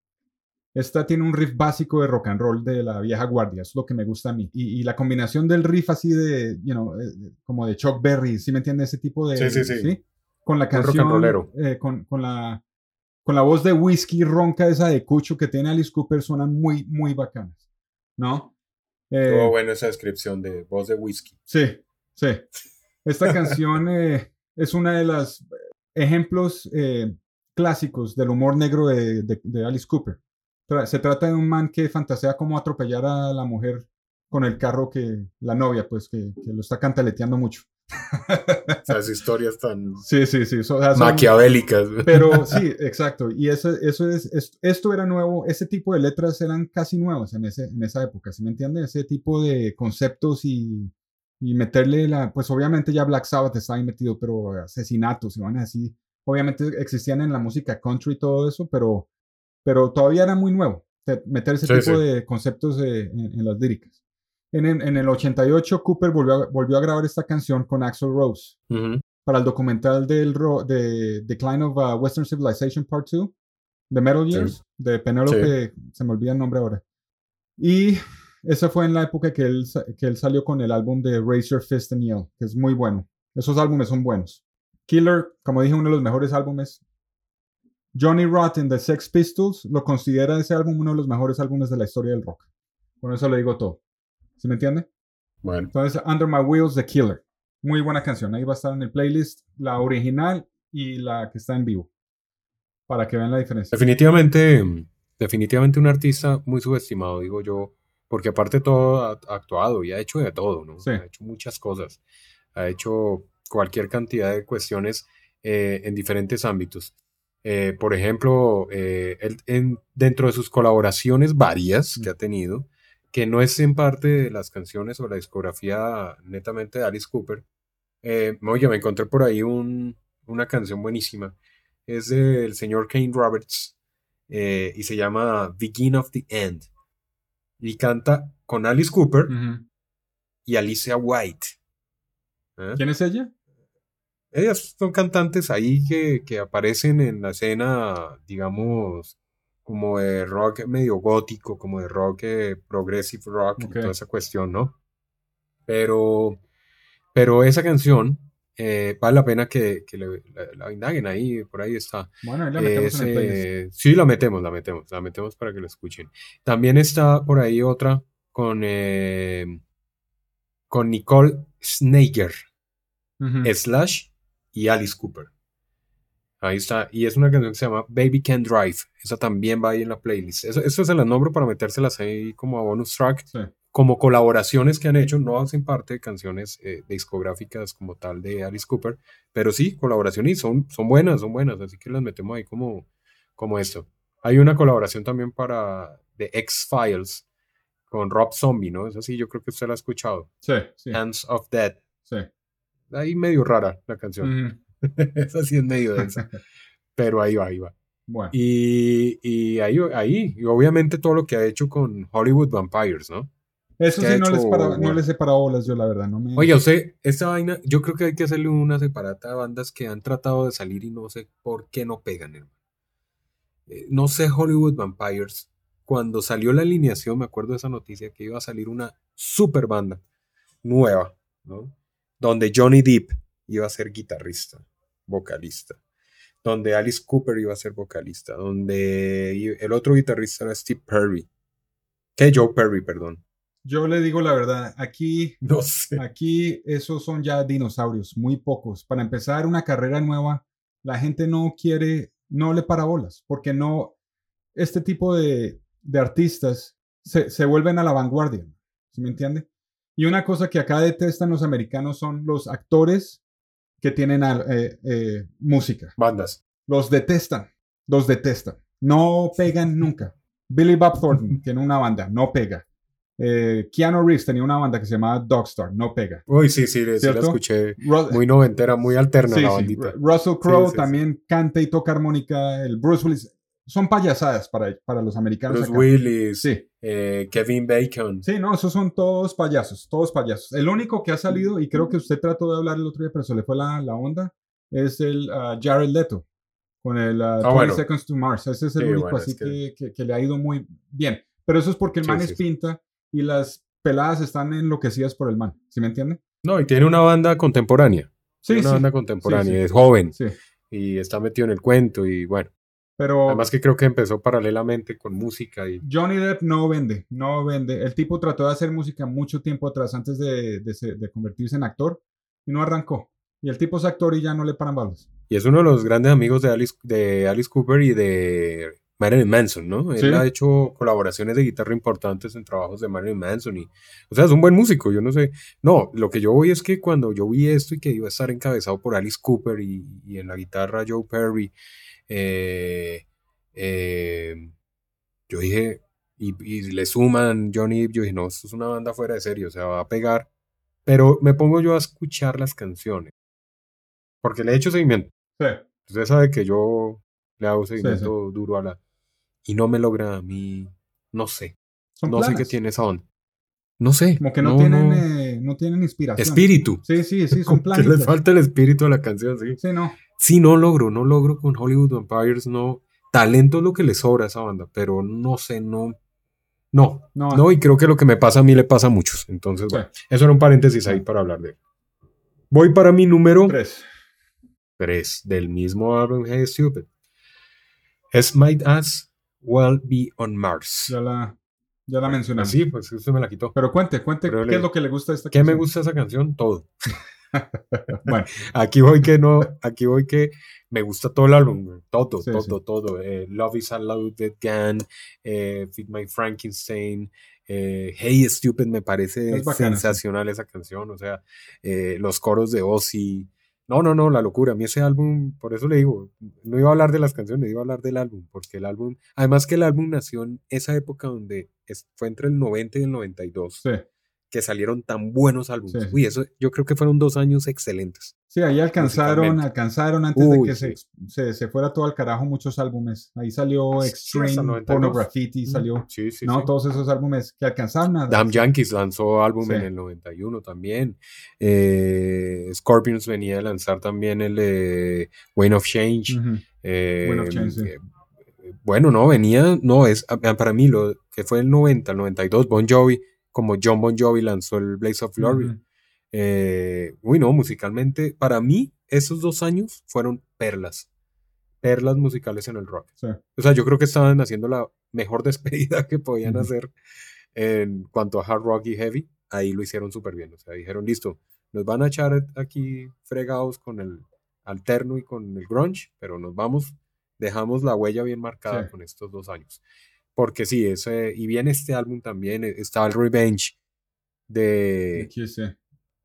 Esta tiene un riff básico de rock and roll de la vieja guardia, es lo que me gusta a mí. Y, y la combinación del riff así de, you know, eh, como de Chuck Berry, ¿sí me entiende? Ese tipo de... Sí, sí, sí. Con la Un rock and canción, eh, con, con la, con la voz de whisky ronca esa de Cucho que tiene Alice Cooper, suenan muy, muy bacanas, ¿no? Eh, bueno esa descripción de voz de whisky. Sí, sí. Esta canción eh, es una de los ejemplos eh, clásicos del humor negro de, de- de Alice Cooper. Tra- Se trata de un man que fantasea cómo atropellar a la mujer con el carro que la novia, pues, que, que lo está cantaleteando mucho. Esas historias tan Sí, sí, sí. so- o sea, son- maquiavélicas. pero sí, exacto. Y eso, eso es, es- esto era nuevo, ese tipo de letras eran casi nuevas en, ese, en esa época, ¿sí me entiende? Ese tipo de conceptos y, y meterle la, pues obviamente ya Black Sabbath estaba ahí metido, pero asesinatos y van así, obviamente existían en la música country y todo eso, pero, pero todavía era muy nuevo te- meter ese Sí, tipo sí. de conceptos eh, en, en las líricas. En, el- en el 88 Cooper volvió a, volvió a grabar esta canción con Axl Rose Ujú. para el documental del de Decline of uh, Western Civilization Part 2, de Metal Sí. Years, de Penelope, se me olvida el nombre ahora. Y esa fue en la época que él, que él salió con el álbum de Razor Fist and Yell, que es muy bueno. Esos álbumes son buenos. Killer, como dije, uno de los mejores álbumes. Johnny Rotten de Sex Pistols lo considera ese álbum uno de los mejores álbumes de la historia del rock. Con eso le digo todo. ¿Sí me entiende? Bueno, Entonces, Under My Wheels, The Killer. Muy buena canción. Ahí va a estar en el playlist la original y la que está en vivo. Para que vean la diferencia. definitivamente, definitivamente un artista muy subestimado, digo yo, porque aparte todo ha, ha actuado y ha hecho de todo, ¿no? Sí. Ha hecho muchas cosas. Ha hecho cualquier cantidad de cuestiones eh, en diferentes ámbitos. Eh, por ejemplo, eh, él en- dentro de sus colaboraciones varias que ha tenido, que no es en parte de las canciones o la discografía netamente de Alice Cooper, eh, oye, me encontré por ahí un- una canción buenísima. Es del señor Kane Roberts eh, y se llama Begin of the End. Y canta con Alice Cooper y Alicia White. ¿Eh? ¿Quién es ella? Ellas son cantantes ahí que, que aparecen en la escena, digamos, como de rock medio gótico, como de rock eh, progressive rock y toda esa cuestión, ¿no? Pero, pero esa canción eh, vale la pena que, que le- la, la indaguen ahí, por ahí está. Bueno, ahí la metemos en el eh, sí, la metemos, la metemos, la metemos para que la escuchen. También está por ahí otra con, eh, con Nicole Snager. Slash y Alice Cooper. Ahí está. Y es una canción que se llama Baby Can Drive. Esa también va ahí en la playlist. Eso, eso se las nombro para metérselas ahí como a bonus track. Sí. Como colaboraciones que han hecho. No hacen parte de canciones eh, discográficas como tal de Alice Cooper. Pero sí, colaboraciones y son, son buenas, son buenas. Así que las metemos ahí como, como esto. Hay una colaboración también para The X-Files con Rob Zombie, ¿no? Es así, yo creo que usted la ha escuchado. Sí, sí, Hands of Dead. sí. Ahí medio rara la canción. Ujú. Esa sí es medio densa. Pero ahí va, ahí va. Bueno, Y, y ahí, ahí, y obviamente todo lo que ha hecho con Hollywood Vampires, ¿no? eso ¿qué sí no les, para, no bueno? les he parado bolas yo, la verdad. No me... Oye, usted, esta vaina, yo creo que hay que hacerle una separata a bandas que han tratado de salir y no sé por qué no pegan, hermano. Eh, no sé, Hollywood Vampires, cuando salió la alineación, me acuerdo de esa noticia, que iba a salir una super banda nueva, ¿no? Donde Johnny Depp iba a ser guitarrista, vocalista. Donde Alice Cooper iba a ser vocalista. Donde el otro guitarrista era Steve Perry. Que Joe Perry, perdón. Yo le digo la verdad, aquí, No sé. aquí esos son ya dinosaurios, muy pocos. Para empezar una carrera nueva, la gente no quiere, no le para bolas, porque no, este tipo de, de artistas se, se vuelven a la vanguardia, ¿sí me entiende? Y una cosa que acá detestan los americanos son los actores que tienen eh, eh, música. Bandas. Los detestan, los detestan. No pegan nunca. Billy Bob Thornton tiene una banda, no pega. Eh, Keanu Reeves tenía una banda que se llamaba Dogstar, no pega. Uy, sí, sí, sí la escuché. Ru- Muy noventera, muy alterna sí, la bandita. Ru- Russell Crowe también canta y toca armónica. El Bruce Willis. Son payasadas para, para los americanos. Acá. Willis, Sí, eh, Kevin Bacon. sí, no, esos son todos payasos, todos payasos. El único que ha salido, y creo que usted trató de hablar el otro día, pero se le fue la, la onda, es el ah, Jared Leto, con el ah, 20 bueno. Seconds to Mars. Ese es el Sí, único bueno, así es que- que, que- que le ha ido muy bien. Pero eso es porque el man sí, es sí. pinta y las peladas están enloquecidas por el man. ¿Sí me entiende? No, y tiene una banda contemporánea. Sí, Tiene una banda contemporánea, es joven Sí. y está metido en el cuento y bueno. Pero Además que creo que empezó paralelamente con música y Johnny Depp no vende, no vende. El tipo trató de hacer música mucho tiempo atrás antes de, de de convertirse en actor y no arrancó. Y el tipo es actor y ya no le paran balas. Y es uno de los grandes amigos de Alice, de Alice Cooper y de Marilyn Manson, ¿no? Él Sí. ha hecho colaboraciones de guitarra importantes en trabajos de Marilyn Manson. Y, o sea, es un buen músico, yo no sé. No, lo que yo voy es que cuando yo vi esto y que iba a estar encabezado por Alice Cooper y, y en la guitarra Joe Perry, eh, eh, yo dije, y, y le suman Johnny Depp, yo dije, no, esto es una banda fuera de serie, o sea, va a pegar. Pero me pongo yo a escuchar las canciones, porque le he hecho seguimiento. Sí. Usted sabe que yo le hago sí. seguimiento duro a la... Y no me logra a mí, no sé, Son no sé qué tiene esa onda. No sé. Como que no, tienen, eh, no tienen inspiración. Espíritu. Sí, sí, sí, son Como que les planes. falta el espíritu a la canción, sí. Sí, no. Sí, no logro, no logro con Hollywood Vampires, no. Talento es lo que le sobra a esa banda, pero no sé, no, No, No, no, y creo que lo que me pasa a mí le pasa a muchos. Entonces, Sí. bueno, eso era un paréntesis ahí para hablar de él. Voy para mi número tres. 3 del mismo álbum Hey Stupid. Es Might As Well Be on Mars. Ya la, ya la mencionamos. Sí, pues usted me la quitó. Pero cuente, cuente, Pero ¿qué le- es lo que le gusta de esta ¿Qué me canción? gusta esa canción? Todo. Bueno, Aquí voy que no, aquí voy que me gusta todo el álbum, todo, Sí, todo, sí. todo. Eh, Love is a Loaded Gun, eh, Feed My Frankenstein, eh, Hey Stupid me parece Es bacana, sí. sensacional esa canción, o sea, eh, los coros de Ozzy. No, no, no, la locura. A mí ese álbum, por eso le digo, no iba a hablar de las canciones, iba a hablar del álbum, porque el álbum, además que el álbum nació en esa época donde es- fue entre el 90 y el 92, sí. Que salieron tan buenos álbumes. Sí. Uy, eso yo creo que fueron dos años excelentes. Sí, ahí alcanzaron, alcanzaron antes de Uy, que sí. se, se, se fuera todo al carajo muchos álbumes. Ahí salió Extreme, 92. Pornography, salió. Sí, sí, no, todos esos álbumes que alcanzaron a. Damn Yankees lanzó álbum en el 91 también. Eh, Scorpions venía a lanzar también el de Wayne of Change. Ujú. Eh, Wayne of Change, sí. eh, bueno, no, venía, no, es a- para mí lo que fue el 90, el 92, Bon Jovi, como John Bon Jovi lanzó el Blaze of Glory. Eh, uy, no, musicalmente, para mí, esos dos años fueron perlas. Perlas musicales en el rock. Sí. O sea, yo creo que estaban haciendo la mejor despedida que podían hacer en cuanto a hard rock y heavy. Ahí lo hicieron súper bien. O sea, dijeron, listo, nos van a echar aquí fregados con el alterno y con el grunge, pero nos vamos, dejamos la huella bien marcada Sí. con estos dos años. Porque sí, ese, y bien este álbum también, eh, está el Revenge de, sí.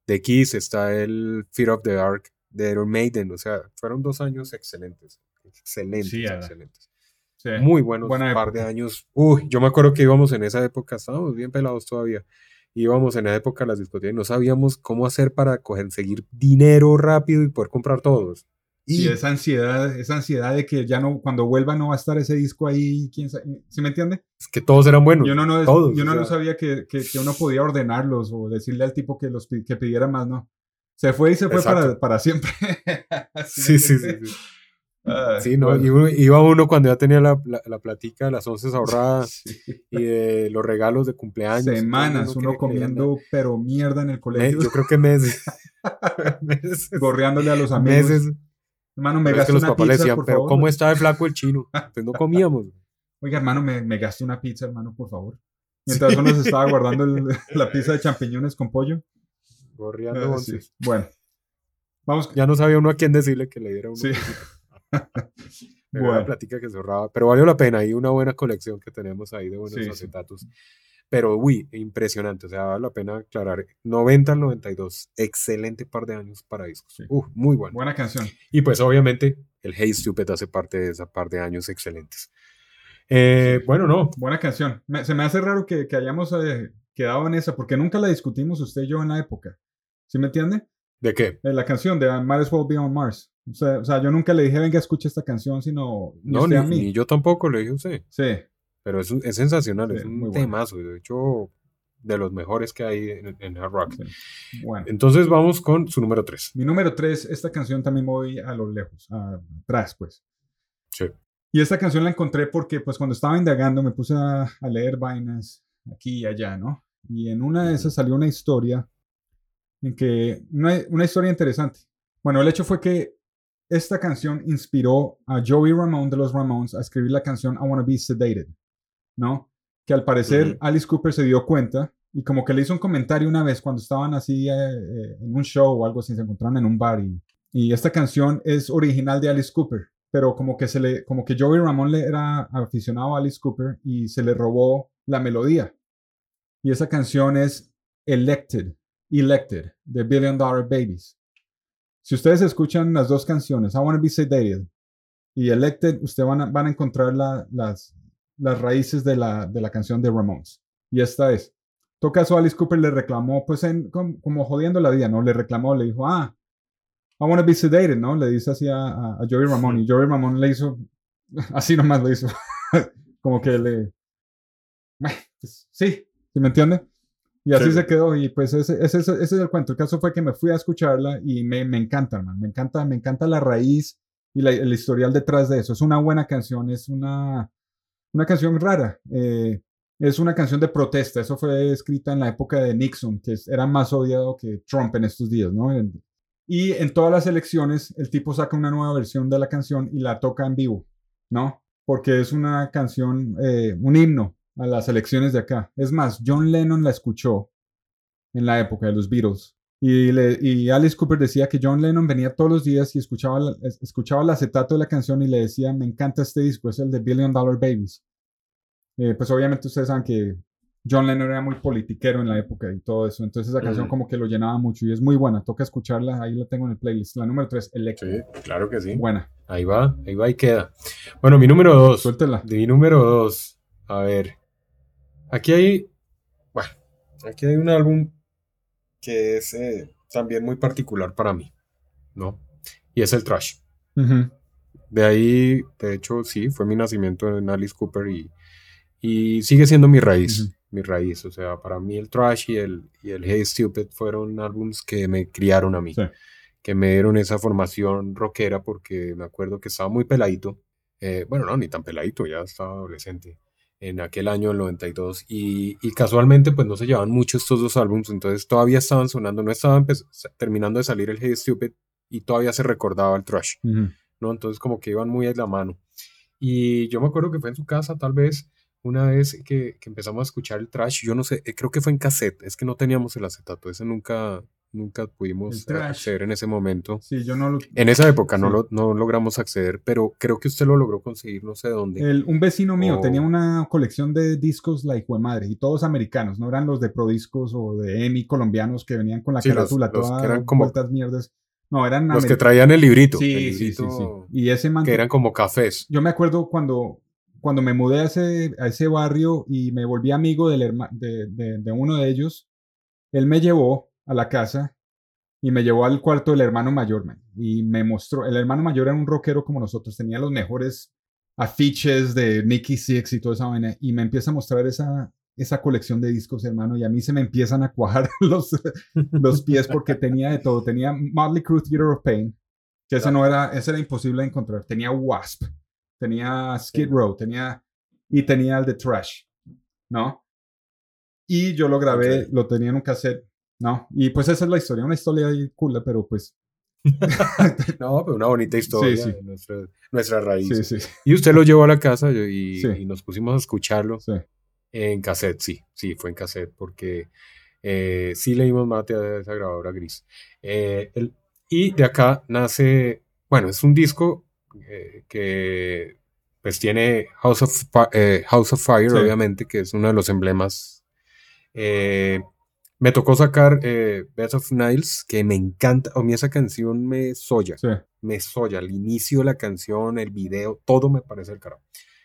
de Kiss, está el Fear of the Dark de Iron Maiden. O sea, fueron dos años excelentes. Excelentes, Sí, excelentes. sí. Muy buenos par de años. Uy, yo me acuerdo que íbamos en esa época, estábamos bien pelados todavía. Íbamos en esa época a las discotecas y no sabíamos cómo hacer para conseguir dinero rápido y poder comprar todos. Y esa ansiedad, esa ansiedad de que ya no, cuando vuelva no va a estar ese disco ahí, quién sabe, ¿sí me entiende? es que todos eran buenos. Yo no, no, todos, yo no, no sabía que, que, que uno podía ordenarlos o decirle al tipo que los que pidiera más, ¿no? Se fue y se fue para, para siempre. Sí, sí, sí. sí. Ay, Sí, ¿no? bueno. Iba uno cuando ya tenía la, la, la platica de las once ahorradas Sí. y de los regalos de cumpleaños. Semanas uno comiendo pero mierda en el colegio, yo creo que meses. meses. gorreándole a los amigos. meses. Hermano, me los una pizza, decían, por pero favor. ¿cómo está de flaco el chino? Pues no comíamos. Oiga, hermano, me, me gasto una pizza, hermano, por favor. Mientras uno se estaba guardando el- la pizza de champiñones con pollo. Gorreando Eh, sí. Bueno, vamos. Ya no sabía uno a quién decirle que le diera uno. Sí. Bueno. la platica que se ahorraba. Pero valió la pena. Hay una buena colección que tenemos ahí de buenos Sí, sí. acetatos. Pero, uy, impresionante. O sea, vale la pena aclarar. 90 al 92. Excelente par de años para discos. Sí. Uf, muy bueno. Buena canción. Y pues, obviamente, el Hey Stupid hace parte de esa par de años excelentes. Eh, Sí. Bueno, no. Buena canción. Me- se me hace raro que, que hayamos eh, quedado en esa, porque nunca la discutimos usted y yo en la época. ¿Sí me entiende? ¿De qué? Eh, la canción de I Might As Well Be on Mars. O sea, o sea, yo nunca le dije, venga, escuche esta canción, sino ni No, ni, a mí. ni yo tampoco le dije a usted. Sí, Pero es, es sensacional. Es muy un bueno. temazo. De hecho, de los mejores que hay en, en hard rock. sí. Bueno. Entonces, vamos con su número 3. Mi número 3, esta canción también voy a lo lejos, a- atrás, pues. Sí. Y esta canción la encontré porque, pues, cuando estaba indagando me puse a, a leer vainas aquí y allá, ¿no? Y en una de esas salió una historia en que, una, una historia interesante. Bueno, el hecho fue que esta canción inspiró a Joey Ramone de los Ramones a escribir la canción I Wanna Be Sedated, ¿no? Que al parecer. Alice Cooper se dio cuenta y como que le hizo un comentario una vez cuando estaban así eh, eh, en un show o algo así, se encontraron en un bar y, y esta canción es original de Alice Cooper, pero como que se le, como que Joey Ramone le era aficionado a Alice Cooper y se le robó la melodía. Y esa canción es Elected, Elected, de Billion Dollar Babies. Si ustedes escuchan las dos canciones, I Wanna Be Sedated y Elected, ustedes van a, van a encontrar la- las, las raíces de la, de la canción de Ramones. Y esta es. Todo caso, Alice Cooper le reclamó, pues en, como, como jodiendo la vida, ¿no? Le reclamó, le dijo, ah, I wanna be sedated, ¿no? Le dice así a, a, a Joey Ramone. Y Joey Ramone le hizo, así nomás le hizo, como que le, "Bueno, pues, sí, ¿sí me entiende? Y así Sí. se quedó. Y pues ese, ese, ese- ese es el cuento. El caso fue que me fui a escucharla y me, me encanta, hermano. Me encanta, me encanta la raíz y la- el historial detrás de eso. Es una buena canción, es una, una canción rara. eh, Es una canción de protesta. Eso fue escrita en la época de Nixon, que era más odiado que Trump en estos días, ¿no? Y en todas las elecciones, el tipo saca una nueva versión de la canción y la toca en vivo, ¿no? Porque es una canción, eh, un himno a las elecciones de acá. Es más, John Lennon la escuchó en la época de los Beatles. Y, y Alice Cooper decía que John Lennon venía todos los días y escuchaba, escuchaba el acetato de la canción y le decía, me encanta este disco, es el de Billion Dollar Babies. Eh, pues obviamente ustedes saben que John Lennon era muy politiquero en la época y todo eso. Entonces esa canción como que lo llenaba mucho y es muy buena. Toca escucharla. Ahí la tengo en el playlist. La número 3, Electro. Sí, claro que sí. Buena. Ahí va, ahí va y queda. Bueno, mi número 2. Suéltela. Mi número 2. A ver. Aquí hay. Bueno, aquí hay un álbum que es eh, también muy particular para mí. ¿No? Y es el Trash. De ahí, de hecho, sí, fue mi nacimiento en Alice Cooper y, y sigue siendo mi raíz mi raíz. O sea, para mí el Trash y el, y el Hey Stupid fueron álbums que me criaron a mí, que me dieron esa formación rockera porque me acuerdo que estaba muy peladito. Eh, bueno, no, ni tan peladito, ya estaba adolescente en aquel año, el 92, y, y, casualmente pues no se llevaban mucho estos dos álbumes, entonces todavía estaban sonando, no estaban terminando de salir el Hey Stupid y todavía se recordaba el Trash, ¿no? Entonces como que iban muy a la mano. Y yo me acuerdo que fue en su casa, tal vez, una vez que, empezamos a escuchar el trash, yo no sé, eh, creo que fue en cassette, es que no teníamos el acetato, ese nunca, nunca pudimos acceder en ese momento. Sí, yo no En esa época no, lo, no logramos acceder, pero creo que usted lo logró conseguir, no sé dónde. un vecino mío tenía una colección de discos, la hijo de madre, y todos americanos, no eran los de Prodiscos o de EMI colombianos que venían con la carátula, todas eran como, mierdas. No, eran los que traían el librito. Sí, sí, sí, Y ese man, que eran como cafés. Yo me acuerdo cuando cuando me mudé a ese, a ese barrio y me volví amigo del de, de, uno de ellos, él me llevó a la casa y me llevó al cuarto del hermano mayor, y me mostró, el hermano mayor era un rockero como nosotros, tenía los mejores afiches de Nicky Six y toda esa vaina, y me empieza a mostrar esa, esa colección de discos, hermano, y a mí se me empiezan a cuajar los, los pies porque tenía de todo, tenía Motley Crue Theater of Pain, que ese no era, ese era imposible de encontrar, tenía Wasp, tenía Skid Row, tenía y tenía el de Trash, ¿no? Y yo lo grabé, lo tenía en un cassette, ¿no? Y pues esa es la historia, una historia ahí cool, pero pues... no, pero una bonita historia sí, sí. nuestra, nuestra, raíz. Sí, sí. Y usted lo llevó a la casa y, y nos pusimos a escucharlo en cassette, sí, sí, fue en cassette, porque eh, sí leímos mate a esa grabadora gris. Eh, el, y de acá nace, bueno, es un disco eh, que pues tiene House of, House of Fire, obviamente, que es uno de los emblemas. Eh, me tocó sacar Best of Niles, que me encanta. A mí esa canción me soya. Me soya. El inicio de la canción, el video, todo me parece el carajo.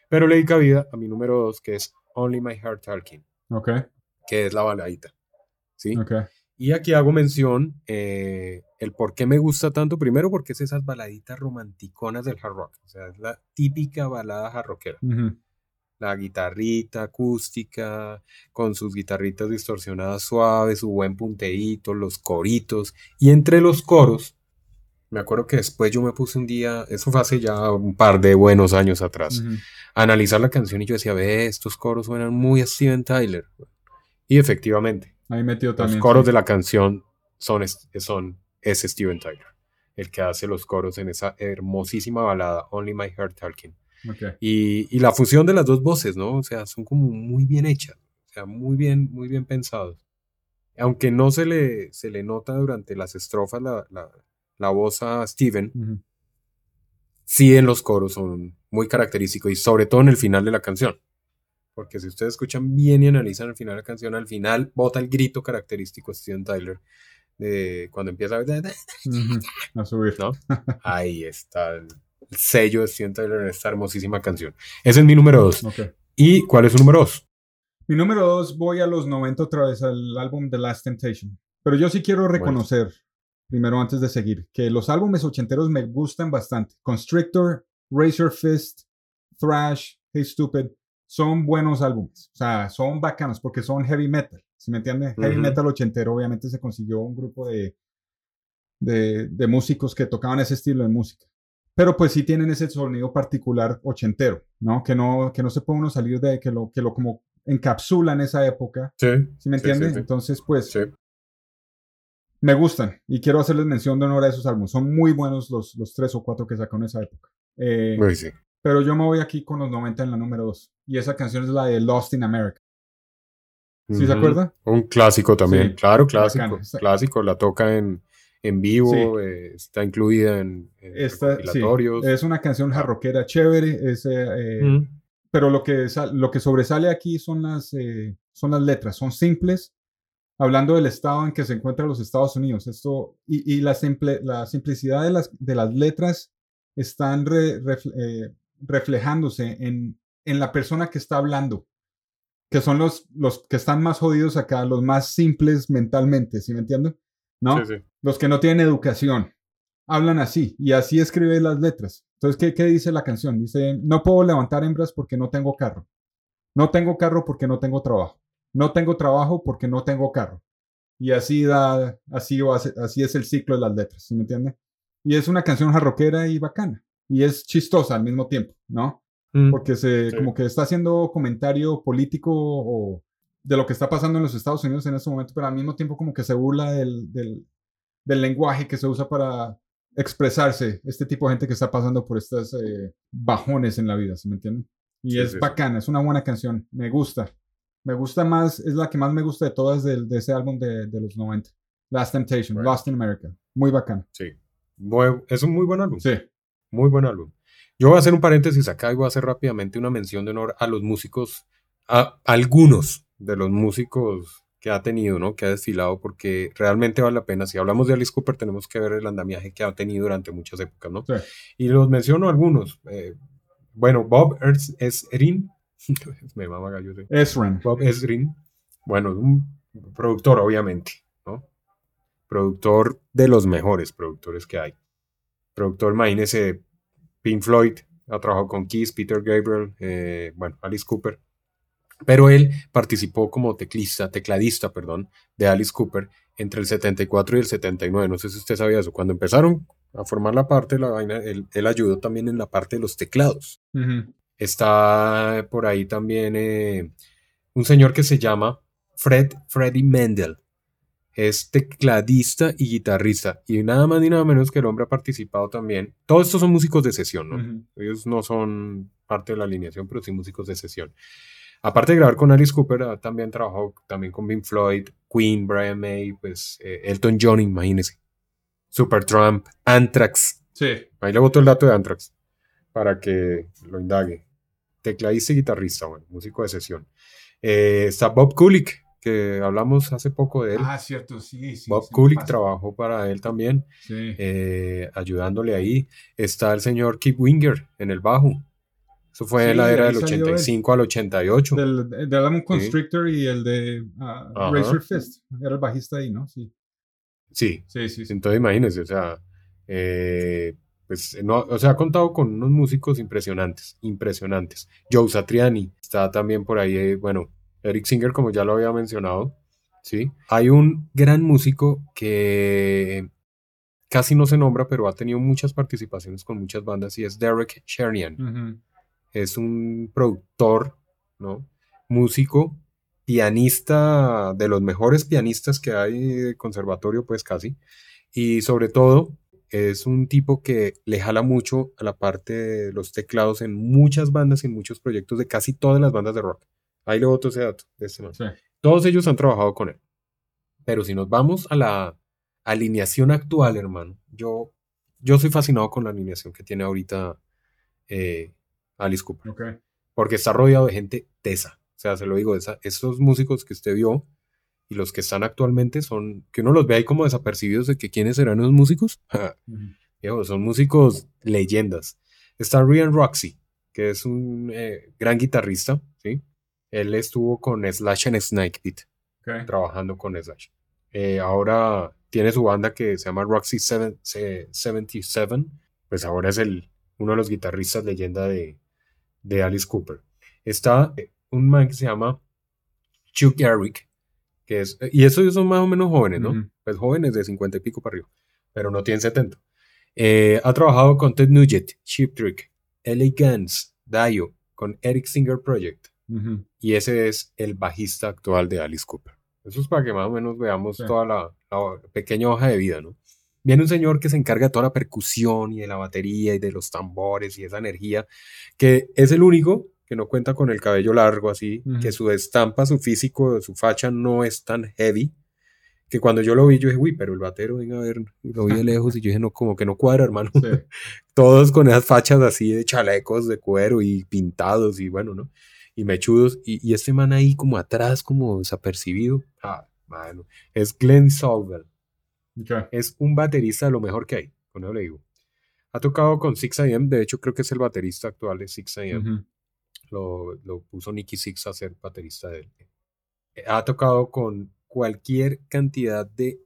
Pero le di cabida a mi número dos, que es Only My Heart Talking. Ok. Que es la baladita. ¿Sí? Ok. Y aquí hago mención eh, el por qué me gusta tanto. Primero porque es esas baladitas romanticonas del hard rock. O sea, es la típica balada hard rockera. La guitarrita acústica, con sus guitarritas distorsionadas suaves, su buen punteíto, los coritos. Y entre los coros, me acuerdo que después yo me puse un día, eso fue hace ya un par de buenos años atrás, a analizar la canción y yo decía, ve, estos coros suenan muy a Steven Tyler. Y efectivamente, Ahí metió también. Los coros de la canción son, son es Steven Tyler, el que hace los coros en esa hermosísima balada Only My Heart Talking. Y, y, la fusión de las dos voces, ¿no? O sea, son como muy bien hechas, o sea, muy bien, muy bien pensados. Aunque no se le, se le nota durante las estrofas la, la, la voz a Steven, sí en los coros son muy característicos y sobre todo en el final de la canción porque si ustedes escuchan bien y analizan al final de la canción, al final bota el grito característico de Steven Tyler de cuando empieza a, subir. ¿no? Ahí está el sello de Steven Tyler en esta hermosísima canción. Ese es mi número dos. ¿Y cuál es su número dos? Mi número dos, voy a los 90 otra vez al álbum The Last Temptation. Pero yo sí quiero reconocer, primero antes de seguir, que los álbumes ochenteros me gustan bastante. Constrictor, Razor Fist, Thrash, Hey Stupid son buenos álbumes, o sea, son bacanos porque son heavy metal, ¿sí me entiende? Heavy metal ochentero, obviamente se consiguió un grupo de, de, músicos que tocaban ese estilo de música. Pero pues sí tienen ese sonido particular ochentero, ¿no? Que no, que no se puede uno salir de, que lo, que lo como encapsulan esa época. Sí. ¿Sí me sí, sí, entiendes? sí. Entonces, pues, Sí. me gustan y quiero hacerles mención de honor a esos álbumes. Son muy buenos los, los tres o cuatro que sacó en esa época. Eh, Uy, sí. pero yo me voy aquí con los 90 en la número 2. Y esa canción es la de Lost in America. ¿Sí se acuerda? Un clásico también, Sí. claro, clásico. Bacano. Está- Clásico, la toca en, en vivo, Sí. eh, está incluida en, en Esta, sí, es una canción jarroquera chévere, es, eh, eh, Ujú. pero lo que, lo que sobresale aquí son las, eh, son las letras, son simples, hablando del estado en que se encuentran los Estados Unidos. Esto, y y la, simple, la simplicidad de las, de las letras están re- refle- eh, reflejándose en, en la persona que está hablando, que son los, los que están más jodidos acá, los más simples mentalmente, ¿sí me entienden? ¿No? Sí, sí. Los que no tienen educación hablan así y así escribe las letras. Entonces, ¿qué, ¿qué dice la canción? Dice, no puedo levantar hembras porque no tengo carro. No tengo carro porque no tengo trabajo. No tengo trabajo porque no tengo carro. Y así da, así, así es el ciclo de las letras, ¿sí me entiende? Y es una canción jarroquera y bacana. Y es chistosa al mismo tiempo, ¿no? Mm. porque se Sí. como que está haciendo comentario político o de lo que está pasando en los Estados Unidos en este momento, pero al mismo tiempo como que se burla del, del, del lenguaje que se usa para expresarse este tipo de gente que está pasando por estas eh, bajones en la vida, ¿sí me entienden? Y Sí, es sí, sí. bacana, es una buena canción, me gusta. Me gusta más, es la que más me gusta de todas del- de, ese álbum de, de los 90. Last Temptation, Bueno. Lost in America. Muy bacana. Sí. Es un muy buen álbum. Sí. Muy buen álbum. Yo voy a hacer un paréntesis acá y voy a hacer rápidamente una mención de honor a los músicos, a algunos de los músicos que ha tenido, ¿no? Que ha desfilado, porque realmente vale la pena. Si hablamos de Alice Cooper, tenemos que ver el andamiaje que ha tenido durante muchas épocas, ¿no? Sí. Y los menciono algunos. eh, bueno, Bob Esrin, me mama gallo Ezran. Bob Esrin, bueno, un productor, obviamente, ¿no? Productor de los mejores productores que hay. Productor, imagínese, Pink Floyd, ha trabajado con Kiss, Peter Gabriel, eh, bueno, Alice Cooper. Pero él participó como teclista, tecladista, perdón, de Alice Cooper entre el 74 y el 79. No sé si usted sabía eso. Cuando empezaron a formar la parte de la vaina, él, él ayudó también en la parte de los teclados. Está por ahí también eh, un señor que se llama Fred Freddy Mendel. Es tecladista y guitarrista. Y nada más ni nada menos que el hombre ha participado también. Todos estos son músicos de sesión, ¿no? Ellos no son parte de la alineación, pero sí músicos de sesión. Aparte de grabar con Alice Cooper, también trabajado también con Pink Floyd, Queen, Brian May, pues eh, Elton John, imagínese. Supertramp, Anthrax. Sí. Ahí le boto el dato de Anthrax para que lo indague. Tecladista y guitarrista, bueno, músico de sesión. Eh, está Bob Kulick, que hablamos hace poco de él. Ah, cierto, sí, sí. Bob Kulick trabajó para él también, Sí. eh, ayudándole ahí. Está el señor Keith Winger en el bajo. Eso fue Sí, la era del salió él. 85 al 88. Del, del álbum Constrictor y el de Ajá. Razor Fist. Era el bajista ahí, ¿no? Sí. Sí, Sí, sí. sí. entonces imagínense, o sea, eh, pues, no, o sea, ha contado con unos músicos impresionantes, impresionantes. Joe Satriani está también por ahí, eh, bueno, Eric Singer, como ya lo había mencionado, ¿sí? Hay un gran músico que casi no se nombra, pero ha tenido muchas participaciones con muchas bandas y es Derek Shernian. Ujú. Es un productor, ¿no? Músico, pianista, de los mejores pianistas que hay de conservatorio, pues casi. Y sobre todo, es un tipo que le jala mucho a la parte de los teclados en muchas bandas y en muchos proyectos de casi todas las bandas de rock. Ahí le boto ese dato de este man. Sí. Todos ellos han trabajado con él. Pero si nos vamos a la alineación actual, hermano, yo, yo soy fascinado con la alineación que tiene ahorita eh, Alice Cooper. Porque está rodeado de gente tesa. O sea, se lo digo, esa, esos músicos que usted vio y los que están actualmente son, que uno los ve ahí como desapercibidos de que quiénes serán los músicos. Viejo, son músicos leyendas. Está Ryan Roxy, que es un eh, gran guitarrista, ¿sí? Él estuvo con Slash en Snake Pit trabajando con Slash. Eh, ahora tiene su banda que se llama Roxy Seven- se- 77. Pues ahora es el, uno de los guitarristas leyenda de, de Alice Cooper. Está eh, un man que se llama Chuck Eric, que es, y esos son más o menos jóvenes, ¿no? Pues jóvenes de 50 y pico para arriba, pero no tienen 70. Eh, ha trabajado con Ted Nugent, Cheap Trick, L.A. Guns, Dio, con Eric Singer Project, y ese es el bajista actual de Alice Cooper. Eso es para que más o menos veamos Sí. toda la, la pequeña hoja de vida, ¿no? Viene un señor que se encarga de toda la percusión y de la batería y de los tambores y esa energía, que es el único que no cuenta con el cabello largo así, que su estampa, su físico, su facha no es tan heavy, que cuando yo lo vi yo dije, uy, pero el batero, venga a ver, lo vi de lejos y yo dije, no, como que no cuadra, hermano. Sí. Todos con esas fachas así de chalecos de cuero y pintados y bueno, ¿no? Y mechudos. Y, y este man ahí como atrás, como desapercibido. Ah, mano. Es Glenn Solvell. Ok. Es un baterista de lo mejor que hay. Con eso le digo. Ha tocado con 6am. De hecho, creo que es el baterista actual de 6am. Ujú. lo, lo puso Nicky Six a ser baterista de él. Ha tocado con cualquier cantidad de,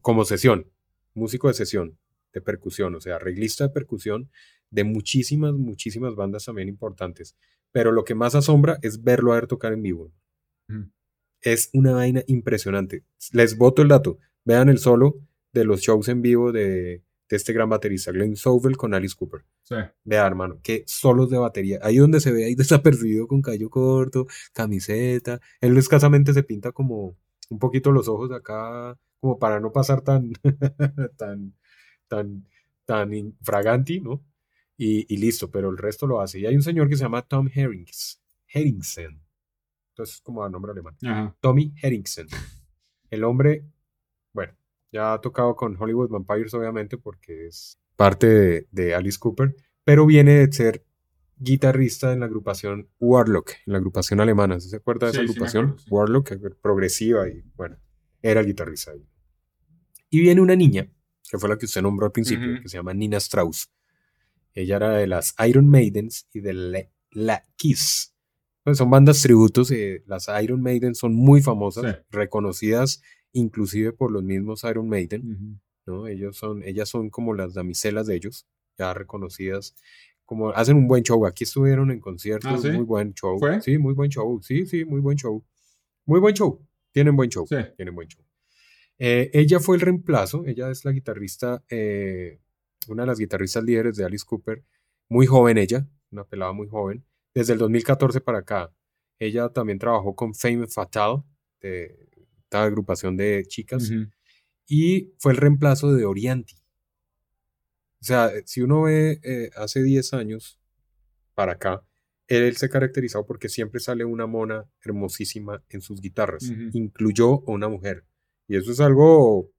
como sesión, músico de sesión, de percusión, o sea, arreglista de percusión de muchísimas, muchísimas bandas también importantes. Pero lo que más asombra es verlo a ver tocar en vivo. Ujú. Es una vaina impresionante. Les boto el dato. Vean el solo de los shows en vivo de, de este gran baterista, Glenn Sovell con Alice Cooper. Sí. Vea, hermano, que solos de batería. Ahí donde se ve ahí desapercibido con cabello corto, camiseta. Él escasamente se pinta como un poquito los ojos acá, como para no pasar tan, tan, tan, tan infraganti, ¿no? Y, y listo, pero el resto lo hace. Y hay un señor que se llama Tom Herrings, Herringsen. Entonces, como a nombre alemán. Ajá. Tommy Herringsen. El hombre, bueno, ya ha tocado con Hollywood Vampires, obviamente, porque es parte de, de Alice Cooper, pero viene de ser guitarrista en la agrupación Warlock, en la agrupación alemana. ¿Sí ¿Se acuerda de esa Sí, sí me agrupación? acuerdo, sí. Warlock, fue progresiva y bueno, era el guitarrista ahí. Y viene una niña, que fue la que usted nombró al principio, que se llama Nina Strauss. Ella era de las Iron Maidens y de la, la Kiss. Pues son bandas tributos. eh, las Iron Maiden son muy famosas, reconocidas inclusive por los mismos Iron Maiden. ¿no? Ellos son, ellas son como las damiselas de ellos, ya reconocidas. Como hacen un buen show. Aquí estuvieron en conciertos, ¿Ah, sí? muy buen show. ¿Fue? Sí, muy buen show. Sí, sí, muy buen show. Muy buen show. Tienen buen show. Sí. Tienen buen show. Eh, ella fue el reemplazo. Ella es la guitarrista, eh, una de las guitarristas líderes de Alice Cooper. Muy joven ella, una pelada muy joven. Desde el 2014 para acá. Ella también trabajó con Fame Fatal, de esta agrupación de chicas y fue el reemplazo de Orianti. O sea, si uno ve eh, hace 10 años para acá, él se caracterizó porque siempre sale una mona hermosísima en sus guitarras. Incluyó a una mujer. Y eso es algo,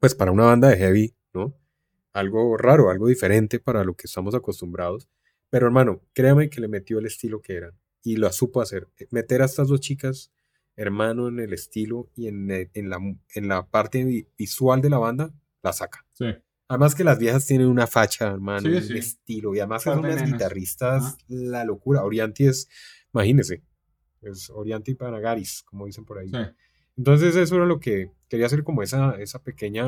pues para una banda de heavy, ¿no? Algo raro, algo diferente para lo que estamos acostumbrados. Pero hermano, créame que le metió el estilo que eran. Y lo supo hacer. Meter a estas dos chicas, hermano, en el estilo y en, el- en la, en la parte vi- visual de la banda, la saca. Sí. Además que las viejas tienen una facha, hermano, Sí, un sí. estilo. Y además son unas guitarristas, Ajá. la locura. Orianti es, imagínese, es Orianti Panagaris, como dicen por ahí. Sí. Entonces eso era lo que quería hacer como esa, esa pequeña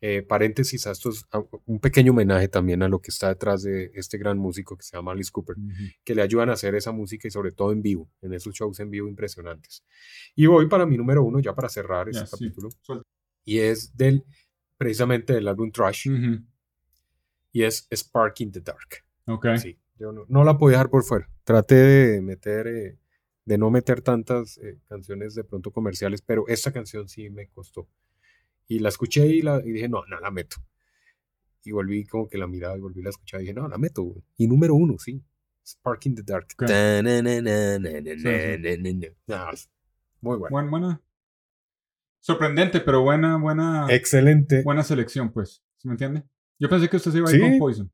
eh, paréntesis a estos, a un pequeño homenaje también a lo que está detrás de este gran músico que se llama Alice Cooper, que le ayudan a hacer esa música y sobre todo en vivo, en esos shows en vivo impresionantes. Y voy para mi número uno, ya para cerrar este capítulo, y es del, precisamente del álbum Trash, Ujú. y es Spark in the Dark. Ok. Sí, yo no, no la podía dejar por fuera. Traté de meter, eh, de no meter tantas eh, canciones de pronto comerciales, pero esta canción sí me costó. Y la escuché y, la, y dije, no, no la meto. Y volví como que la miraba y volví a la escuchar y dije, no, la meto. güey. Y número uno, sí. Spark in the Dark. Muy bueno. Buena, buena. Sorprendente, pero buena, buena, Excelente. buena selección, pues. ¿Se me entiende? Yo pensé que usted se iba a ir Sí. con Poison.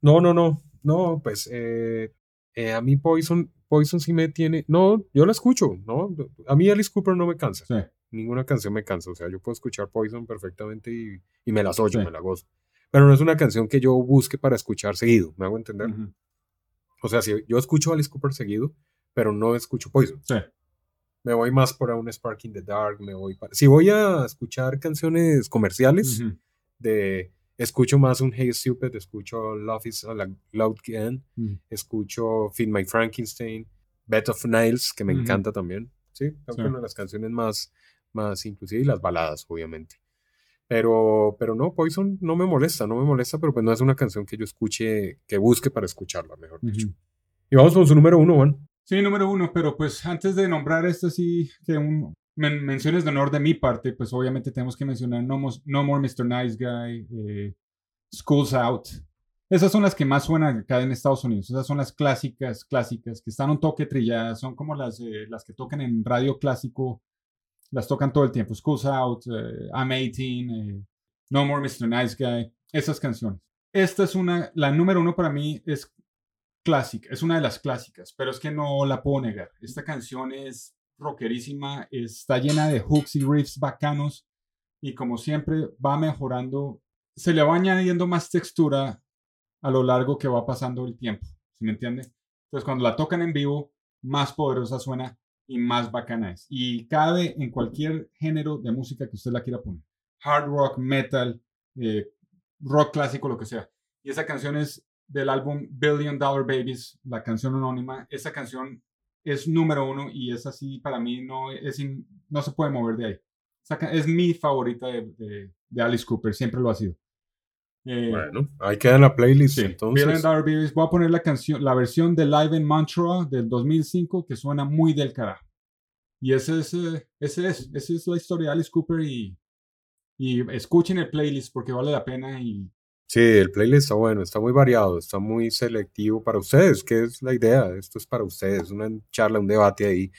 No, no, no. No, pues eh, eh, a mí Poison, Poison sí me tiene. No, yo la escucho, ¿no? A mí Alice Cooper no me cansa. Sí. Ninguna canción me cansa. O sea, yo puedo escuchar Poison perfectamente y, y me las oyo, Sí. me la gozo. Pero no es una canción que yo busque para escuchar seguido. ¿Me hago entender? Ujú. O sea, si yo escucho Alice Cooper seguido, pero no escucho Poison. Sí. Me voy más por a un Spark in the Dark. Me voy para... Si voy a escuchar canciones comerciales, Ujú. de escucho más un Hey Stupid, escucho Love is a Loud Again, Ujú. escucho Feed My Frankenstein, Bed of Niles, que me encanta también. Sí, creo que Sí. una de las canciones más, más inclusive y las baladas, obviamente. Pero, pero no, Poison no me molesta, no me molesta, pero pues no es una canción que yo escuche, que busque para escucharla, mejor dicho. Ujú. Y vamos con su número uno, Juan. Sí, número uno, pero pues antes de nombrar este sí, que un, menciones de honor de mi parte, pues obviamente tenemos que mencionar No, More Mr. Nice Guy, eh, School's Out. Esas son las que más suenan acá en Estados Unidos. Esas son las clásicas, clásicas, que están un toque trilladas. Son como las, eh, las que tocan en radio clásico. Las tocan todo el tiempo. School's Out, eh, I'm 18, No More Mr. Nice Guy. Esas canciones. Esta es una, la número uno para mí es clásica, es una de las clásicas, pero es que no la puedo negar. Esta canción es rockerísima, está llena de hooks y riffs bacanos y como siempre va mejorando, se le va añadiendo más textura a lo largo que va pasando el tiempo, ¿sí me entiende? Entonces cuando la tocan en vivo, más poderosa suena y más bacana es. Y cabe en cualquier género de música que usted la quiera poner. Hard rock, metal, eh, rock clásico, lo que sea. Y esa canción es del álbum Billion Dollar Babies, la canción anónima. Esa canción es número uno y es así para mí, no, es no se puede mover de ahí. es mi favorita de, de, Alice Cooper, siempre lo ha sido. Eh, bueno, ahí queda la playlist entonces. Dollar Babies, voy a poner la canción, la versión de Live in Mantra del 2005 que suena muy del carajo. Y ese es, eh, ese es, esa es la historia de Alice Cooper y, y escuchen el playlist porque vale la pena y Sí, el playlist está bueno, está muy variado, está muy selectivo para ustedes, que es la idea. Esto es para ustedes, una charla, un debate ahí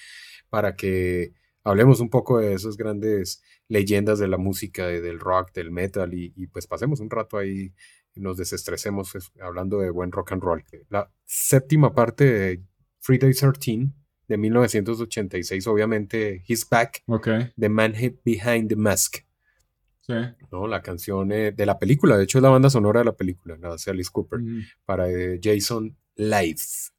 para que hablemos un poco de esas grandes leyendas de la música, del rock, del metal y, pues pasemos un rato ahí y nos desestresemos hablando de buen rock and roll. La séptima parte de Friday 13 de 1986, obviamente, He's Back, okay. The Man Behind the Mask. ¿no? La canción eh, de la película, de hecho es la banda sonora de la película, la hace Alice Cooper, para eh, Jason Life.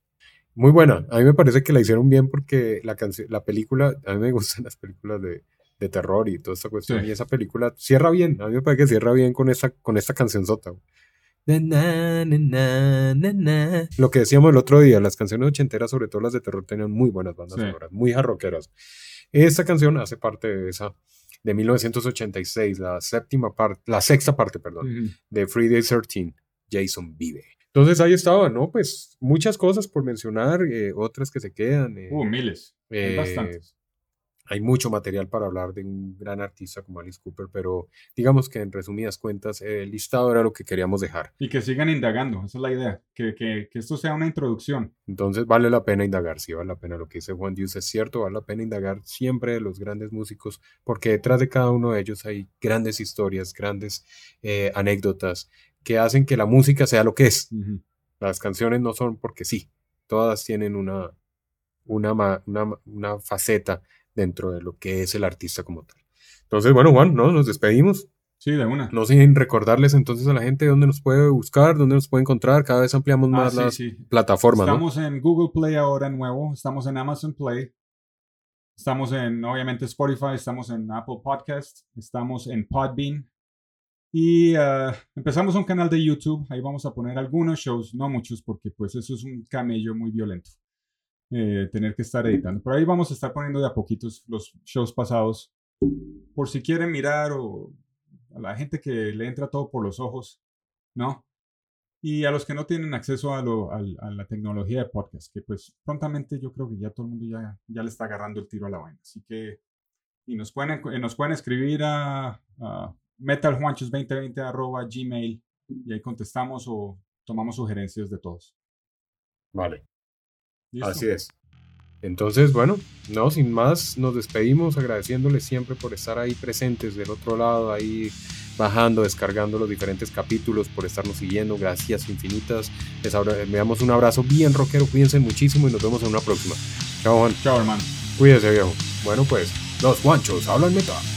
Muy buena, a mí me parece que la hicieron bien porque la, la película, a mí me gustan las películas de, de terror y toda esta cuestión, y esa película cierra bien, a mí me parece que cierra bien con esta, con esta canción sota. Lo que decíamos el otro día, las canciones ochenteras, sobre todo las de terror, tenían muy buenas bandas sonoras, muy jarroqueras. Esta canción hace parte de esa de 1986, la séptima parte, la sexta parte, perdón, de Friday 13, Jason vive. Entonces ahí estaba, ¿no? Pues muchas cosas por mencionar, eh, otras que se quedan. uh, miles. Eh, bastantes hay mucho material para hablar de un gran artista como Alice Cooper, pero digamos que en resumidas cuentas, el listado era lo que queríamos dejar. Y que sigan indagando, esa es la idea, que, que, que esto sea una introducción. Entonces vale la pena indagar, sí vale la pena. Lo que dice Juan Dios es cierto, vale la pena indagar siempre de los grandes músicos, porque detrás de cada uno de ellos hay grandes historias, grandes eh, anécdotas que hacen que la música sea lo que es. Las canciones no son porque sí, todas tienen una, una, una, una faceta dentro de lo que es el artista como tal. Entonces, bueno, Juan, ¿no? Nos despedimos. Sí, de una. No sin recordarles entonces a la gente dónde nos puede buscar, dónde nos puede encontrar. Cada vez ampliamos ah, más las plataformas. Estamos en Google Play ahora nuevo, estamos en Amazon Play, estamos en, obviamente, Spotify, estamos en Apple Podcast, estamos en Podbean. Y ah, empezamos un canal de YouTube, ahí vamos a poner algunos shows, no muchos, porque pues eso es un camello muy violento. Eh, tener que estar editando. Por ahí vamos a estar poniendo de a poquitos los shows pasados, por si quieren mirar o a la gente que le entra todo por los ojos, ¿no? Y a los que no tienen acceso a, lo, a, la tecnología de podcast, que pues prontamente yo creo que ya todo el mundo ya, ya le está agarrando el tiro a la vaina. Así que, y nos pueden, nos pueden escribir a, a metaljuanchos2020 arroba gmail y ahí contestamos o tomamos sugerencias de todos. Vale. Así es. Entonces, bueno, no, sin más, nos despedimos agradeciéndoles siempre por estar ahí presentes del otro lado, ahí bajando, descargando los diferentes capítulos, por estarnos siguiendo. Gracias infinitas. Les damos un abrazo bien rockero, cuídense muchísimo y nos vemos en una próxima. Chao, Juan. Chao, hermano. Cuídense, viejo. Bueno, pues, los guanchos hablan metal.